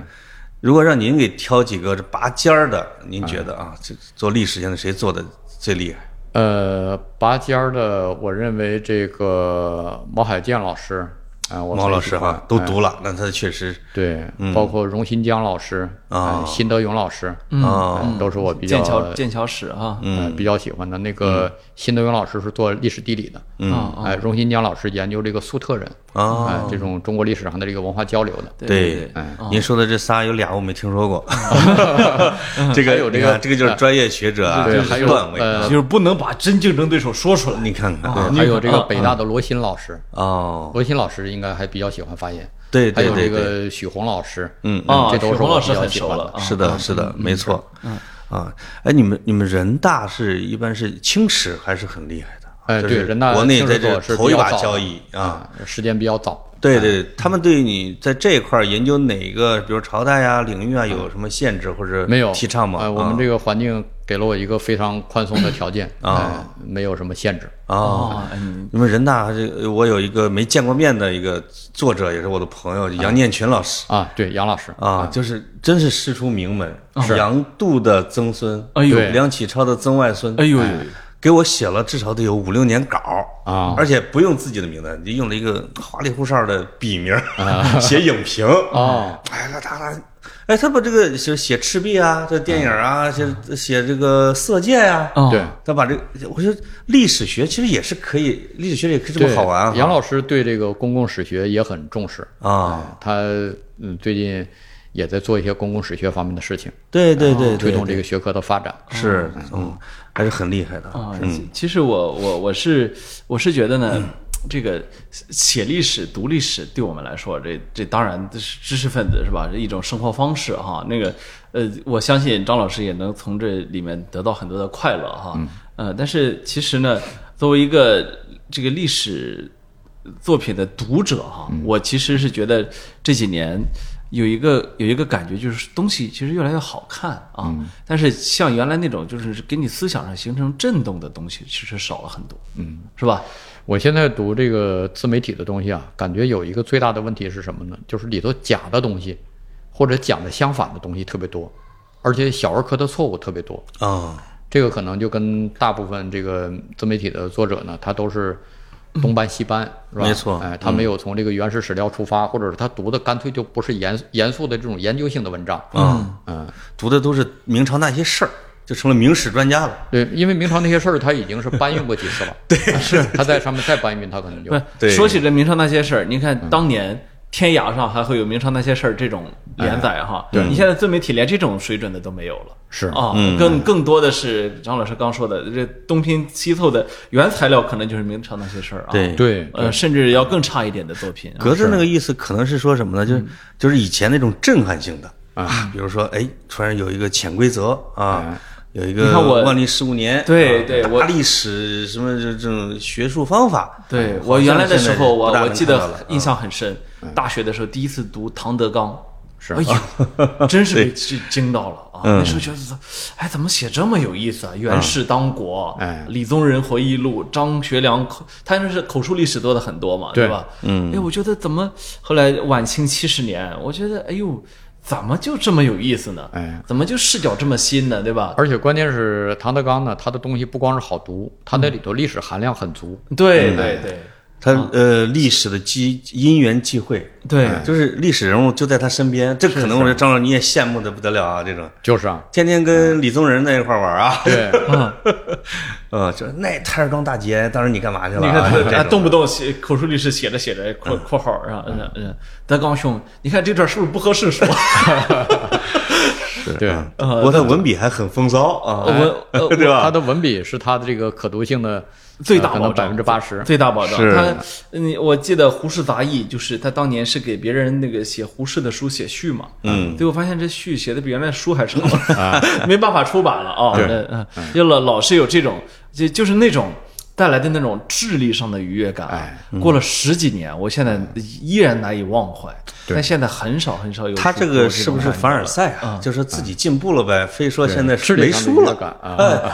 Speaker 2: 如果让您给挑几个这拔尖儿的，您觉得啊，这做历史现在谁做的最厉害？
Speaker 3: 呃，拔尖儿的，我认为这个毛海建老师，啊、我
Speaker 2: 毛老师哈都
Speaker 3: 哎。
Speaker 2: 读了，那他确实
Speaker 3: 对，包括荣新江老师
Speaker 2: 啊。
Speaker 3: 哎辛德勇老师，
Speaker 2: 啊
Speaker 3: 嗯都是我比较
Speaker 1: 剑桥剑桥史啊，
Speaker 3: 呃比较喜欢的。那个辛德勇老师是做历史地理的，
Speaker 1: 嗯。
Speaker 3: 哎，荣新江老师研究这个粟特人，
Speaker 2: 啊
Speaker 3: 哎，这种中国历史上的这个文化交流的。
Speaker 1: 对
Speaker 2: 对
Speaker 3: 哎，
Speaker 2: 您说的这仨有俩我没听说过，这个
Speaker 3: 有这个
Speaker 2: 这个就是专业学者啊，
Speaker 3: 对还有
Speaker 2: 段位
Speaker 3: 呃
Speaker 1: 就是不能把真竞争对手说出来。
Speaker 2: 你看看。
Speaker 3: 对，还有这个北大的罗新老师，
Speaker 2: 哦，
Speaker 3: 罗新老师应该还比较喜欢发言。
Speaker 2: 对
Speaker 3: 还有这
Speaker 2: 对对。对，
Speaker 3: 个许宏老师，
Speaker 2: 嗯
Speaker 1: 啊
Speaker 3: 这都是我比
Speaker 1: 许宏老师
Speaker 3: 较喜欢的。
Speaker 1: 很熟了。啊
Speaker 2: 是的，是的，没错，啊，哎，你们你们人大是一般是清史还是很厉害的，
Speaker 3: 哎，对，人大
Speaker 2: 国内在这头一把交易啊，，
Speaker 3: 哎时间比较早。
Speaker 2: 对对，他们对你在这一块儿研究哪个，比如朝代啊、领域啊，有什么限制或者
Speaker 3: 没有
Speaker 2: 提倡吗？
Speaker 3: 哎，我们
Speaker 2: 啊
Speaker 3: 这个环境给了我一个非常宽松的条件
Speaker 2: 啊。
Speaker 3: 哎没有什么限制。
Speaker 2: 啊，
Speaker 1: 啊，嗯，
Speaker 2: 你们人大这个，我有一个没见过面的一个作者，也是我的朋友杨念群老师。
Speaker 3: 啊，对，杨老师，
Speaker 2: 啊，就是真是师出名门，杨度的曾孙，
Speaker 1: 哎呦
Speaker 3: 对
Speaker 2: 梁启超的曾外孙，
Speaker 1: 哎呦呦，
Speaker 2: 给我写了至少得有五六年稿
Speaker 3: 啊。
Speaker 2: 而且不用自己的名字，就用了一个花里胡哨的笔名啊。写影评
Speaker 3: 啊，
Speaker 2: 哎，那他他，哎，他把这个写写赤壁啊，这电影啊，写写这个色戒呀，
Speaker 1: 哦。
Speaker 3: 对。
Speaker 2: 他把这个，我觉得历史学其实也是可以，历史学也可以这么，好玩啊。
Speaker 3: 杨老师对这个公共史学也很重视。
Speaker 2: 啊，
Speaker 3: 他嗯最近也在做一些公共史学方面的事情，
Speaker 2: 对对对，
Speaker 3: 推动这个学科的发展。
Speaker 2: 是嗯，还是很厉害的。
Speaker 1: 啊，其其实我我我是我是觉得呢，这个写历史、读历史对我们来说，这这当然是知识分子是吧？是一种生活方式哈。那个呃，我相信张老师也能从这里面得到很多的快乐哈。呃，但是其实呢，作为一个这个历史作品的读者哈，我其实是觉得这几年有一个有一个感觉，就是东西其实越来越好看啊。但是像原来那种就是给你思想上形成震动的东西，其实少了很多，嗯，是吧？
Speaker 3: 我现在读这个自媒体的东西啊，感觉有一个最大的问题是什么呢？就是里头假的东西，或者讲的相反的东西特别多，而且小儿科的错误特别多。
Speaker 2: 啊，
Speaker 3: 这个可能就跟大部分这个自媒体的作者呢，他都是东搬西搬，是吧？
Speaker 2: 没错
Speaker 3: 哎，他没有从这个原始史料出发，或者是他读的干脆就不是严严肃的这种研究性的文章。
Speaker 2: 嗯
Speaker 3: 嗯，
Speaker 2: 读的都是明朝那些事儿，就成了明史专家了。
Speaker 3: 对，因为明朝那些事儿他已经是搬运过几次了。对，是他在上面再搬运，他可能就
Speaker 2: 对
Speaker 1: 说起这明朝那些事儿，你看当年天涯上还会有明朝那些事儿这种连载哈，
Speaker 3: 对
Speaker 1: 你现在自媒体连这种水准的都没有了。
Speaker 3: 是
Speaker 1: 啊，
Speaker 2: 嗯
Speaker 1: 更更多的是张老师刚说的，这东拼西凑的原材料可能就是明朝那些事儿啊。
Speaker 2: 对
Speaker 3: 对
Speaker 1: 呃，甚至要更差一点的作品。啊
Speaker 2: 格子那个意思可能是说什么呢？
Speaker 1: 嗯
Speaker 2: 就是就是以前那种震撼性的啊，比如说哎，突然有一个潜规则啊
Speaker 3: 哎，
Speaker 2: 有一个
Speaker 1: 你看我
Speaker 2: 万历十五年，啊
Speaker 1: 对对我
Speaker 2: 大历史什么这这种学术方法，
Speaker 1: 对
Speaker 2: 啊
Speaker 1: 我原来的时候，我我记得印象很深，大学的时候第一次读唐德刚。
Speaker 3: 是
Speaker 1: 哎呦，真是被惊惊到了啊！
Speaker 2: 嗯。
Speaker 1: 那时候觉得，哎，怎么写这么有意思啊？元氏当国，
Speaker 3: 哎。
Speaker 1: 李宗仁回忆录，张学良口，他那是口述历史多的很多嘛，
Speaker 3: 对
Speaker 1: 吧？嗯，哎，我觉得怎么后来晚清七十年，我觉得，哎呦，怎么就这么有意思呢？
Speaker 3: 哎，
Speaker 1: 怎么就视角这么新呢？对吧？
Speaker 3: 而且关键是唐德刚呢，他的东西不光是好读，他那里头历史含量很足。
Speaker 1: 对对对
Speaker 2: 他呃历史的机因缘际会，
Speaker 1: 对，
Speaker 2: 就是历史人物就在他身边，这可能我觉得张老师你也羡慕的不得了啊，这种。
Speaker 3: 就是啊，
Speaker 2: 天天跟李宗仁在一块玩啊，
Speaker 3: 对，
Speaker 1: 嗯，
Speaker 2: 嗯，就是那台儿庄大捷，当时你干嘛去了
Speaker 1: 你
Speaker 2: 啊？
Speaker 1: 看他，动不动写口述历史写着写着括括号啊？嗯嗯，德刚兄，你看这段是不是不合适说？
Speaker 3: 对，
Speaker 1: 啊
Speaker 2: 不过他文笔还很风骚啊，
Speaker 1: 我呃
Speaker 2: 对吧？
Speaker 3: 他的文笔是他的这个可读性的
Speaker 1: 最大保
Speaker 3: 呃可能百，分之八十。
Speaker 1: 最大保障。他，嗯，我记得《胡适杂忆》，就是他当年是给别人那个写胡适的书写序嘛，
Speaker 2: 嗯
Speaker 1: 最后发现这序写的比原来书还长，没办法出版了啊。嗯就老老是有这种，就就是那种。带来的那种智力上的愉悦感啊，
Speaker 3: 哎
Speaker 1: 过了十几年，我现在依然难以忘怀。但现在很少很少有
Speaker 2: 他这个是不是凡尔赛啊？就是自己进步了呗，非说现在
Speaker 3: 是
Speaker 2: 没书了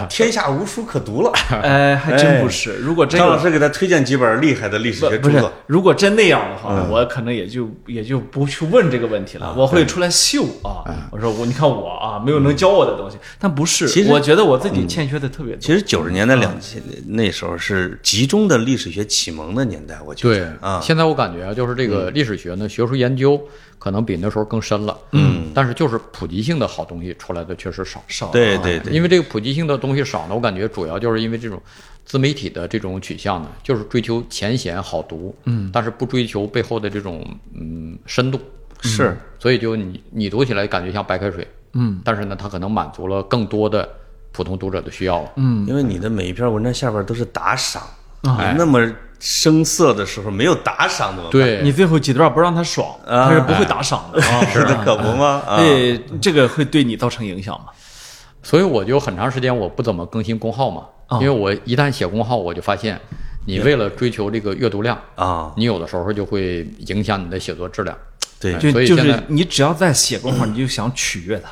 Speaker 2: 天下无书可读了。
Speaker 1: 哎，还真不是。如果真
Speaker 2: 张老师给他推荐几本厉害的历史学著作，，
Speaker 1: 如果真那样的话，我可能也就也就不去问这个问题了，我会出来秀啊。我说我你看我啊，没有能教我的东西，但不是
Speaker 2: 其，实
Speaker 1: 我觉得我自己欠缺的特别多。
Speaker 2: 其实九十年代、两千那时候是集中的历史学启蒙的年代，我觉得
Speaker 3: 对
Speaker 2: 得啊，
Speaker 3: 现在我感觉啊，就是这个历史学呢，学术研究可能比那时候更深了。嗯，但是就是普及性的好东西出来的确实少。
Speaker 1: 少啊
Speaker 2: 对对对，
Speaker 3: 因为这个普及性的东西少呢，我感觉主要就是因为这种自媒体的这种取向呢，就是追求浅显好读，嗯，但是不追求背后的这种嗯深度，
Speaker 2: 是
Speaker 3: 所以就你你读起来感觉像白开水，嗯，但是呢，它可能满足了更多的普通读者的需要了。嗯，
Speaker 2: 因为你的每一篇文章下边都是打赏，
Speaker 3: 哎。
Speaker 2: 那么生涩的时候没有打赏怎么办？
Speaker 3: 对，
Speaker 1: 你最后几段不让他爽，
Speaker 2: 啊。
Speaker 1: 他是不会打赏的。啊。
Speaker 2: 是的，可不吗？啊，
Speaker 1: 对，这个会对你造成影响吗？
Speaker 3: 所以我就很长时间我不怎么更新公号嘛，
Speaker 1: 哦
Speaker 3: 因为我一旦写公号，我就发现，你为了追求这个阅读量，
Speaker 2: 啊，
Speaker 3: 你有的时候就会影响你的写作质量。
Speaker 2: 对。
Speaker 3: 哎
Speaker 1: 就就是
Speaker 3: 所以现在
Speaker 1: 你只要在写公号，你就想取悦他，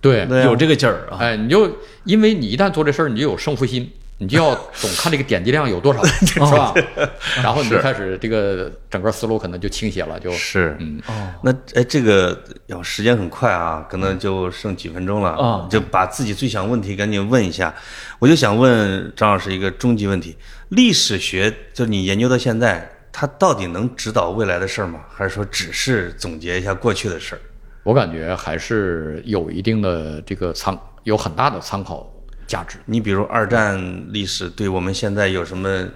Speaker 3: 对，
Speaker 2: 对啊
Speaker 1: 有这个劲儿啊。
Speaker 3: 哎，你就因为你一旦做这事儿，你就有胜负心，你就要总看这个点击量有多少，是吧？然后你就开始这个整个思路可能就倾斜了，就是
Speaker 2: 嗯，那哎，这个要时间很快啊，可能就剩几分钟了
Speaker 1: 啊
Speaker 2: 就把自己最想问题赶紧问一下。我就想问张老师一个终极问题：历史学就你研究到现在，它到底能指导未来的事儿吗？还是说只是总结一下过去的事儿？
Speaker 3: 我感觉还是有一定的这个参，有很大的参考价值。
Speaker 2: 你比如二战历史对我们现在有什么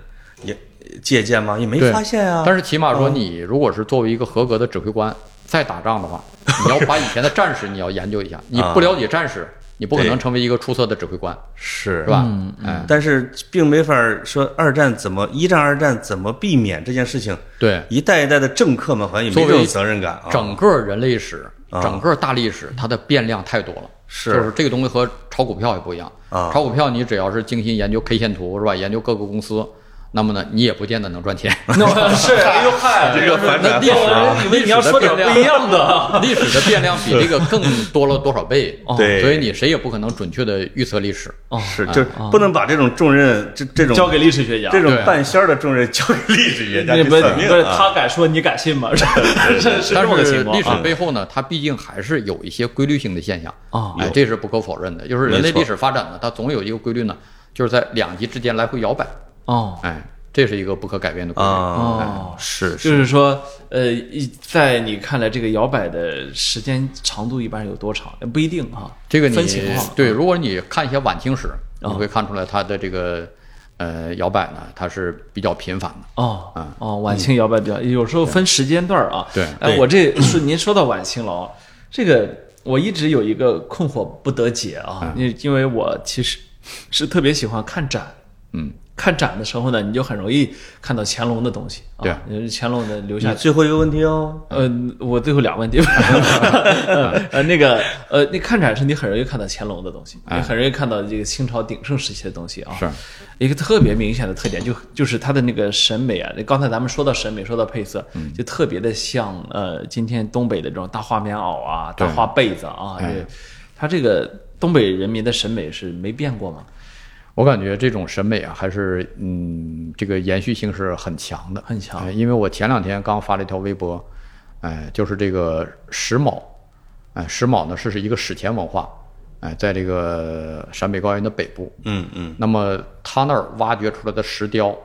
Speaker 2: 也借鉴吗？也没发现啊。
Speaker 3: 但是起码说，你如果是作为一个合格的指挥官，在打仗的话，你要把以前的战士你要研究一下。你不了解战士，你不可能成为一个出色的指挥官，
Speaker 2: 是
Speaker 3: 是吧？嗯，
Speaker 2: 但是并没法说二战怎么一战、二战怎么避免这件事情。
Speaker 3: 对，
Speaker 2: 一代一代的政客们好像也没
Speaker 3: 作为
Speaker 2: 这种责任感啊。
Speaker 3: 整个人类史、
Speaker 2: 啊
Speaker 3: 整个大历史，它的变量太多了。
Speaker 2: 是
Speaker 3: 就是这个东西和炒股票也不一样。
Speaker 2: 啊
Speaker 3: 炒股票你只要是精心研究 K 线图是吧？研究各个公司，那么呢，你也不见得能赚钱。
Speaker 1: 那是，哎呦嗨，
Speaker 2: 这个反转
Speaker 3: 历史啊
Speaker 1: 以为你要说点不一样的。
Speaker 3: 历史的变量比这个更多了多少倍？
Speaker 2: 对
Speaker 3: 所以你谁也不可能准确的预测历史。
Speaker 2: 是，就是不能把这种重任，这这种
Speaker 1: 交给历史学家，
Speaker 2: 这种半仙儿的重任交给历史学家去
Speaker 1: 那不
Speaker 2: 算命
Speaker 1: 不是
Speaker 2: 啊。
Speaker 1: 他敢说，你敢信吗？是是是
Speaker 3: 但
Speaker 1: 这么个
Speaker 3: 是历史。背后呢，它毕竟还是有一些规律性的现象
Speaker 1: 啊
Speaker 3: 哎，这是不可否认的。就是人类历史发展呢，它总有一个规律呢，就是在两极之间来回摇摆。
Speaker 1: 哦，
Speaker 3: 哎，这是一个不可改变的规律。
Speaker 1: 哦
Speaker 2: 是
Speaker 1: 就是说，呃，一在你看来，这个摇摆的时间长度一般有多长？不一定啊，
Speaker 3: 这个你
Speaker 1: 分情况。
Speaker 3: 对，如果你看一些晚清史，你
Speaker 1: 哦
Speaker 3: 会看出来它的这个呃摇摆呢，它是比较频繁的。
Speaker 1: 哦嗯哦，晚清摇摆比较，有时候分时间段啊。
Speaker 3: 对
Speaker 1: 我这说您说到晚清了啊，这个我一直有一个困惑不得解啊，因因为我其实是特别喜欢看展，
Speaker 3: 嗯，
Speaker 1: 看展的时候呢，你就很容易看到乾隆的东西啊，对，乾隆的留下
Speaker 2: 最后一个问题哦，
Speaker 1: 呃，我最后俩问题，呃，那个呃，那看展是你很容易看到乾隆的东西，你很容易看到这个清朝鼎盛时期的东西啊。
Speaker 3: 是。
Speaker 1: 一个特别明显的特点，就就是他的那个审美啊。刚才咱们说到审美，说到配色，就特别的像呃，今天东北的这种大花棉袄啊、大
Speaker 3: 对
Speaker 1: 花被子啊，
Speaker 3: 哎。
Speaker 1: 这他这个东北人民的审美是没变过吗？
Speaker 3: 我感觉这种审美啊，还是嗯，这个延续性是很强的，
Speaker 1: 很强。
Speaker 3: 哎因为我前两天刚发了一条微博，哎，就是这个石峁，哎，石峁呢是是一个史前文化，哎，在这个陕北高原的北部，
Speaker 2: 嗯嗯，
Speaker 3: 那么他那儿挖掘出来的石雕，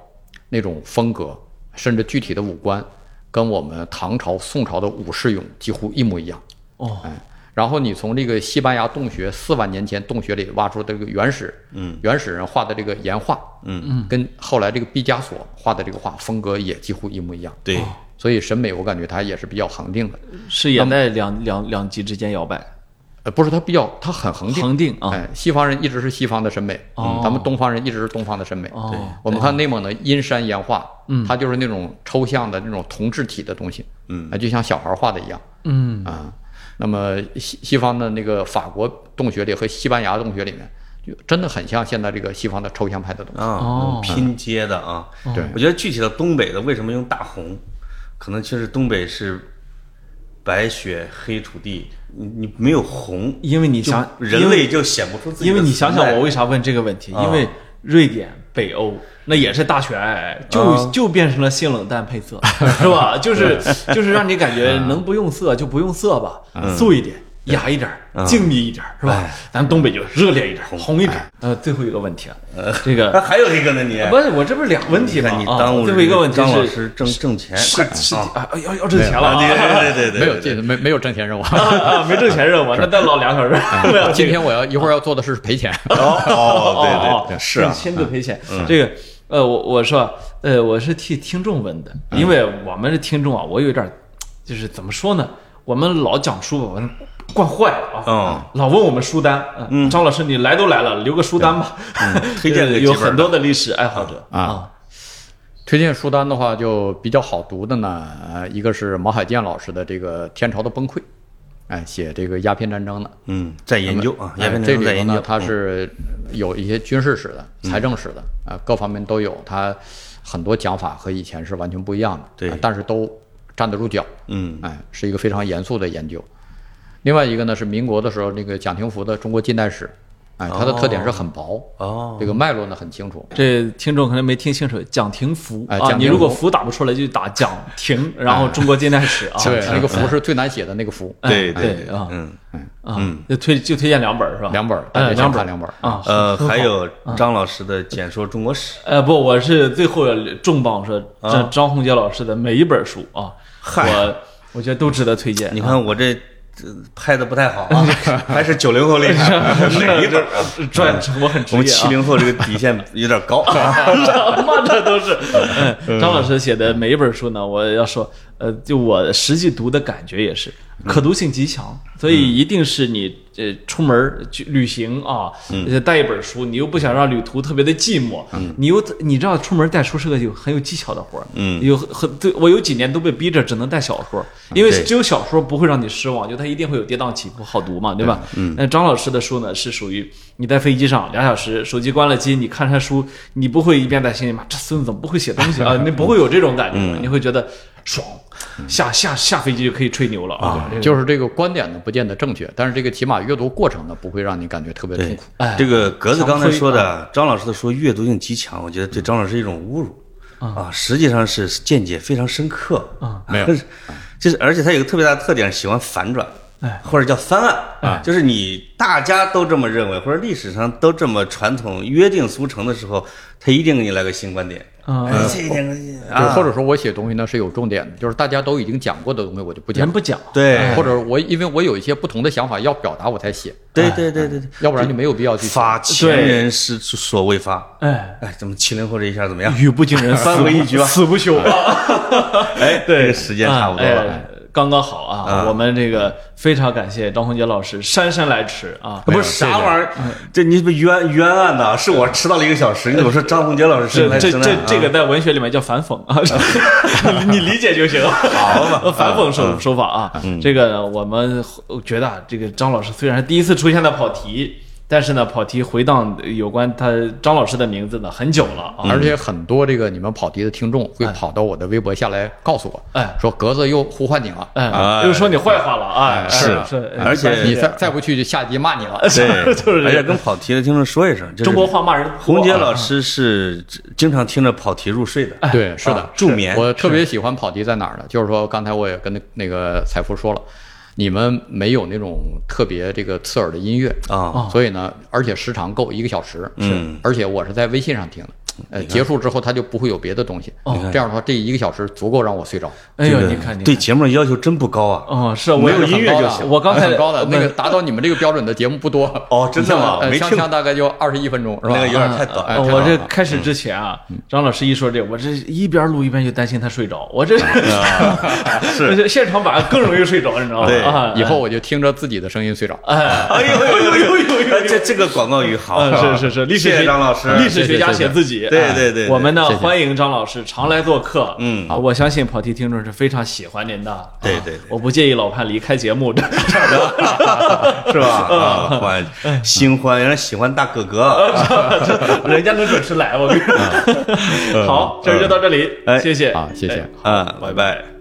Speaker 3: 那种风格，甚至具体的五官，跟我们唐朝、宋朝的武士俑几乎一模一样。
Speaker 1: 哦，
Speaker 3: 哎，然后你从这个西班牙洞穴四万年前洞穴里挖出这个原始，嗯，原始人画的这个岩画，嗯。嗯，跟后来这个毕加索画的这个画风格也几乎一模一样。
Speaker 2: 对，
Speaker 3: 所以审美我感觉它也是比较恒定的，
Speaker 1: 是也在两两两极之间摇摆，
Speaker 3: 呃，不是它比较它很恒定。
Speaker 1: 恒定啊。
Speaker 3: 哎，西方人一直是西方的审美，
Speaker 1: 哦。
Speaker 3: 咱们东方人一直是东方的审美。
Speaker 1: 哦。对。
Speaker 3: 我们看内蒙的阴山岩画，嗯，它就是那种抽象的那种同质体的东西，
Speaker 2: 嗯。
Speaker 3: 啊，就像小孩画的一样。
Speaker 1: 嗯，
Speaker 3: 啊。那么西西方的那个法国洞穴里和西班牙洞穴里面，就真的很像现在这个西方的抽象派的东西。
Speaker 2: 啊，
Speaker 1: 哦
Speaker 2: 拼接的啊。
Speaker 3: 对
Speaker 2: 我觉得具体的东北的为什么用大红，可能确实东北是白雪黑土地，你你没有红，
Speaker 1: 因为你想
Speaker 2: 人类就显不出自己
Speaker 1: 因为你想想，我为啥问这个问题？
Speaker 2: 啊
Speaker 1: 因为瑞典、北欧那也是大雪皑，就
Speaker 2: 啊
Speaker 1: 就变成了性冷淡配色，是吧？就是 就是让你感觉能不用色就不用色吧，素一点。雅一点儿，静谧一点儿，是吧
Speaker 2: 哎？
Speaker 1: 咱东北就热烈一点儿，红一点儿。呃，最后一个问题啊，这
Speaker 2: 啊
Speaker 1: 个
Speaker 2: 还有一个呢，你
Speaker 1: 不是我这不是俩问题吗？
Speaker 2: 你
Speaker 1: 啊
Speaker 2: 耽误
Speaker 1: 最后一个问题
Speaker 2: 张老
Speaker 1: 是
Speaker 2: 师挣挣钱，
Speaker 1: 是是
Speaker 2: 啊
Speaker 1: 啊，要要挣钱了啊，
Speaker 2: 对对对对，
Speaker 3: 没有这没没有挣钱任务。
Speaker 1: 啊，没挣钱任务，那再唠两小时。没有
Speaker 3: 今天我要一会儿要做的是赔钱。
Speaker 2: 哦哦，对
Speaker 1: 哦
Speaker 2: 对对，是啊，
Speaker 1: 亲自赔钱。这个，呃，我我说，呃，我是替听众问的，因为我们的听众啊，我有点，就是怎么说呢？我们老讲书吧，我们惯坏了啊，
Speaker 2: 嗯
Speaker 1: 老问我们书单。嗯，张老师，你来都来了，留个书单吧。
Speaker 2: 推荐个
Speaker 1: 有很多的历史爱好者
Speaker 3: 啊。推荐书单的话，就比较好读的呢，呃，一个是毛海建老师的这个《天朝的崩溃》，哎，写这个鸦片战争的。
Speaker 2: 嗯，在研究啊，
Speaker 3: 哎
Speaker 2: 鸦片
Speaker 3: 这里头呢
Speaker 2: 战争在研究，，
Speaker 3: 它是有一些军事史的、财政史的啊，各方面都有。他很多讲法和以前是完全不一样的，
Speaker 2: 对
Speaker 3: 啊但是都站得住脚。
Speaker 2: 嗯
Speaker 3: 哎，是一个非常严肃的研究。另外一个呢是民国的时候那个蒋廷福的《中国近代史》，哎，它的特点是很薄，
Speaker 2: 哦。
Speaker 3: 这个脉络呢很清楚。
Speaker 1: 这听众可能没听清楚，蒋廷福啊，
Speaker 3: 哎蒋廷
Speaker 1: 你如果
Speaker 3: 福
Speaker 1: 福打不出来就打蒋廷，然后中国近代史啊，
Speaker 3: 对，那个福是最难写的那个福，
Speaker 1: 哎
Speaker 2: 对
Speaker 1: 对啊
Speaker 2: 嗯
Speaker 1: 嗯，就推就推荐两本是吧？
Speaker 3: 两本，大
Speaker 1: 哎，
Speaker 3: 家
Speaker 1: 两本
Speaker 3: 两本。
Speaker 1: 啊，
Speaker 2: 呃，还有张老师的《简说中国史》，
Speaker 1: 呃，不，我是最后重磅说张张宏杰老师的每一本书啊，
Speaker 2: 嗨。
Speaker 1: 我我觉得都值得推荐。
Speaker 2: 你
Speaker 1: 啊
Speaker 2: 看我这这拍的不太好啊，还是九零后厉害，哪一段？
Speaker 1: 专我很
Speaker 2: 我们七，零后这个底线有点高啊。
Speaker 1: 什么这都是。嗯，张老师写的每一本书呢，我要说，呃，就我实际读的感觉也是可读性极强，所以一定是你呃出门儿去旅行啊，呃带一本书，你又不想让旅途特别的寂寞，你又你知道出门带书是个有很有技巧的活儿，
Speaker 2: 嗯
Speaker 1: 有很对我有几年都被逼着只能带小说，因为只有小说不会让你失望，就它一定会有跌宕起伏，好读嘛，对吧？嗯。那张老师的书呢，是属于你在飞机上两小时，手机关了机，你看他书，你不会一边在心里骂这孙子怎么不会写东西啊？你不会有这种感觉，你会觉得爽，下下下飞机就可以吹牛了啊！
Speaker 3: 就是这个观点呢，不见得正确，但是这个起码阅读过程呢，不会让你感觉特别痛苦。，
Speaker 1: 哎
Speaker 2: 这个格子刚才说的，张老师的说阅读性极强，我觉得对张老师是一种侮辱啊，实际上是见解非常深刻
Speaker 1: 啊，
Speaker 3: 没有
Speaker 2: 就是 就是，而且他有个特别大的特点，喜欢反转。
Speaker 1: 哎
Speaker 2: 或者叫翻案啊，就是你大家都这么认为，或者历史上都这么传统约定俗成的时候，他一定给你来个新观点啊，
Speaker 3: 或者说我写东西呢是有重点的，就是大家都已经讲过的东西我就不讲
Speaker 1: 人，不讲，
Speaker 2: 对。
Speaker 3: 或者我因为我有一些不同的想法要表达我才写，
Speaker 2: 对对对对对，
Speaker 3: 要不然就没有必要去
Speaker 2: 发前人是所未发。
Speaker 1: 哎，
Speaker 2: 哎，怎么七零后这一下怎么样？
Speaker 1: 语不惊人，
Speaker 2: 三回一局吧
Speaker 1: 死不休。
Speaker 2: 哎，对。时间差不多了。
Speaker 1: 哎刚刚好啊！
Speaker 2: 啊
Speaker 1: 我们这个非常感谢张宏杰老师姗姗来迟啊！
Speaker 2: 不是啥玩意儿，这你不冤冤案呐？是我迟到了一个小时，你怎么说张宏杰老师
Speaker 1: 这这这
Speaker 2: 生来生来
Speaker 1: 这个在文学里面叫反讽啊，你理解就行。
Speaker 2: 好嘛
Speaker 1: 反讽手手法啊，这个呢我们觉得啊这个张老师虽然第一次出现在跑题，但是呢跑题回荡有关他张老师的名字呢很久了啊。
Speaker 3: 而且很多这个你们跑题的听众会跑到我的微博下来告诉我，
Speaker 1: 哎。
Speaker 3: 说格子又呼唤你了，
Speaker 1: 哎，
Speaker 2: 哎
Speaker 1: 又说你坏话了啊！
Speaker 2: 是。
Speaker 1: 是，
Speaker 2: 而且
Speaker 3: 你再再不去就下集骂你了。
Speaker 2: 对，
Speaker 1: 就是
Speaker 2: 而且跟跑题的听众说一声，
Speaker 1: 中国话骂人多啊。
Speaker 2: 洪杰老师是经常听着跑题入睡的，
Speaker 3: 对，是的
Speaker 2: 啊，助眠。
Speaker 3: 我特别喜欢跑题在哪儿呢？就是说，刚才我也跟那那个财富说了，你们没有那种特别这个刺耳的音乐
Speaker 2: 啊，
Speaker 3: 所以呢，而且时长够一个小时，
Speaker 2: 嗯，
Speaker 3: 而且我是在微信上听的，呃，结束之后它就不会有别的东西，哦。这样的话，这一个小时足够让我睡着。
Speaker 1: 哎呦，你看，你
Speaker 2: 对节目的要求真不高啊。
Speaker 1: 哦，是我
Speaker 2: 没有音乐就行。
Speaker 1: 我刚才
Speaker 3: 很高的那个达到你们这个标准的节目不多。
Speaker 2: 哦真的吗？没听
Speaker 3: 大概就二十一分钟是吧？
Speaker 2: 那个有点太短
Speaker 1: 我这开始之前啊，张老师一说这，我这一边录一边就担心他睡着，我这 是。现场版更容易睡着，你知道吗？
Speaker 2: 对。
Speaker 1: 啊，
Speaker 3: 以后我就听着自己的声音睡着。
Speaker 1: 哎，
Speaker 2: 哎呦呦呦呦呦呦！这这个广告语好，
Speaker 1: 嗯，是是是，历史
Speaker 2: 谢
Speaker 1: 学
Speaker 2: 谢张老师，
Speaker 1: 历史学家写自己，
Speaker 2: 对
Speaker 1: 哎
Speaker 2: 对对对。
Speaker 1: 我们呢欢迎张老师常来做客，
Speaker 2: 嗯。
Speaker 1: 啊我相信跑题听众是非常喜欢您的，啊
Speaker 2: 对对。对
Speaker 1: 我不介意老潘离开节目的，
Speaker 2: 是吧？啊，欢新欢，人家喜欢大哥哥，
Speaker 1: 人家能准时来，我跟你说，好，今儿就到这里，
Speaker 2: 哎。
Speaker 1: 谢谢，
Speaker 3: 啊谢谢。
Speaker 1: 哎
Speaker 2: 啊，拜拜。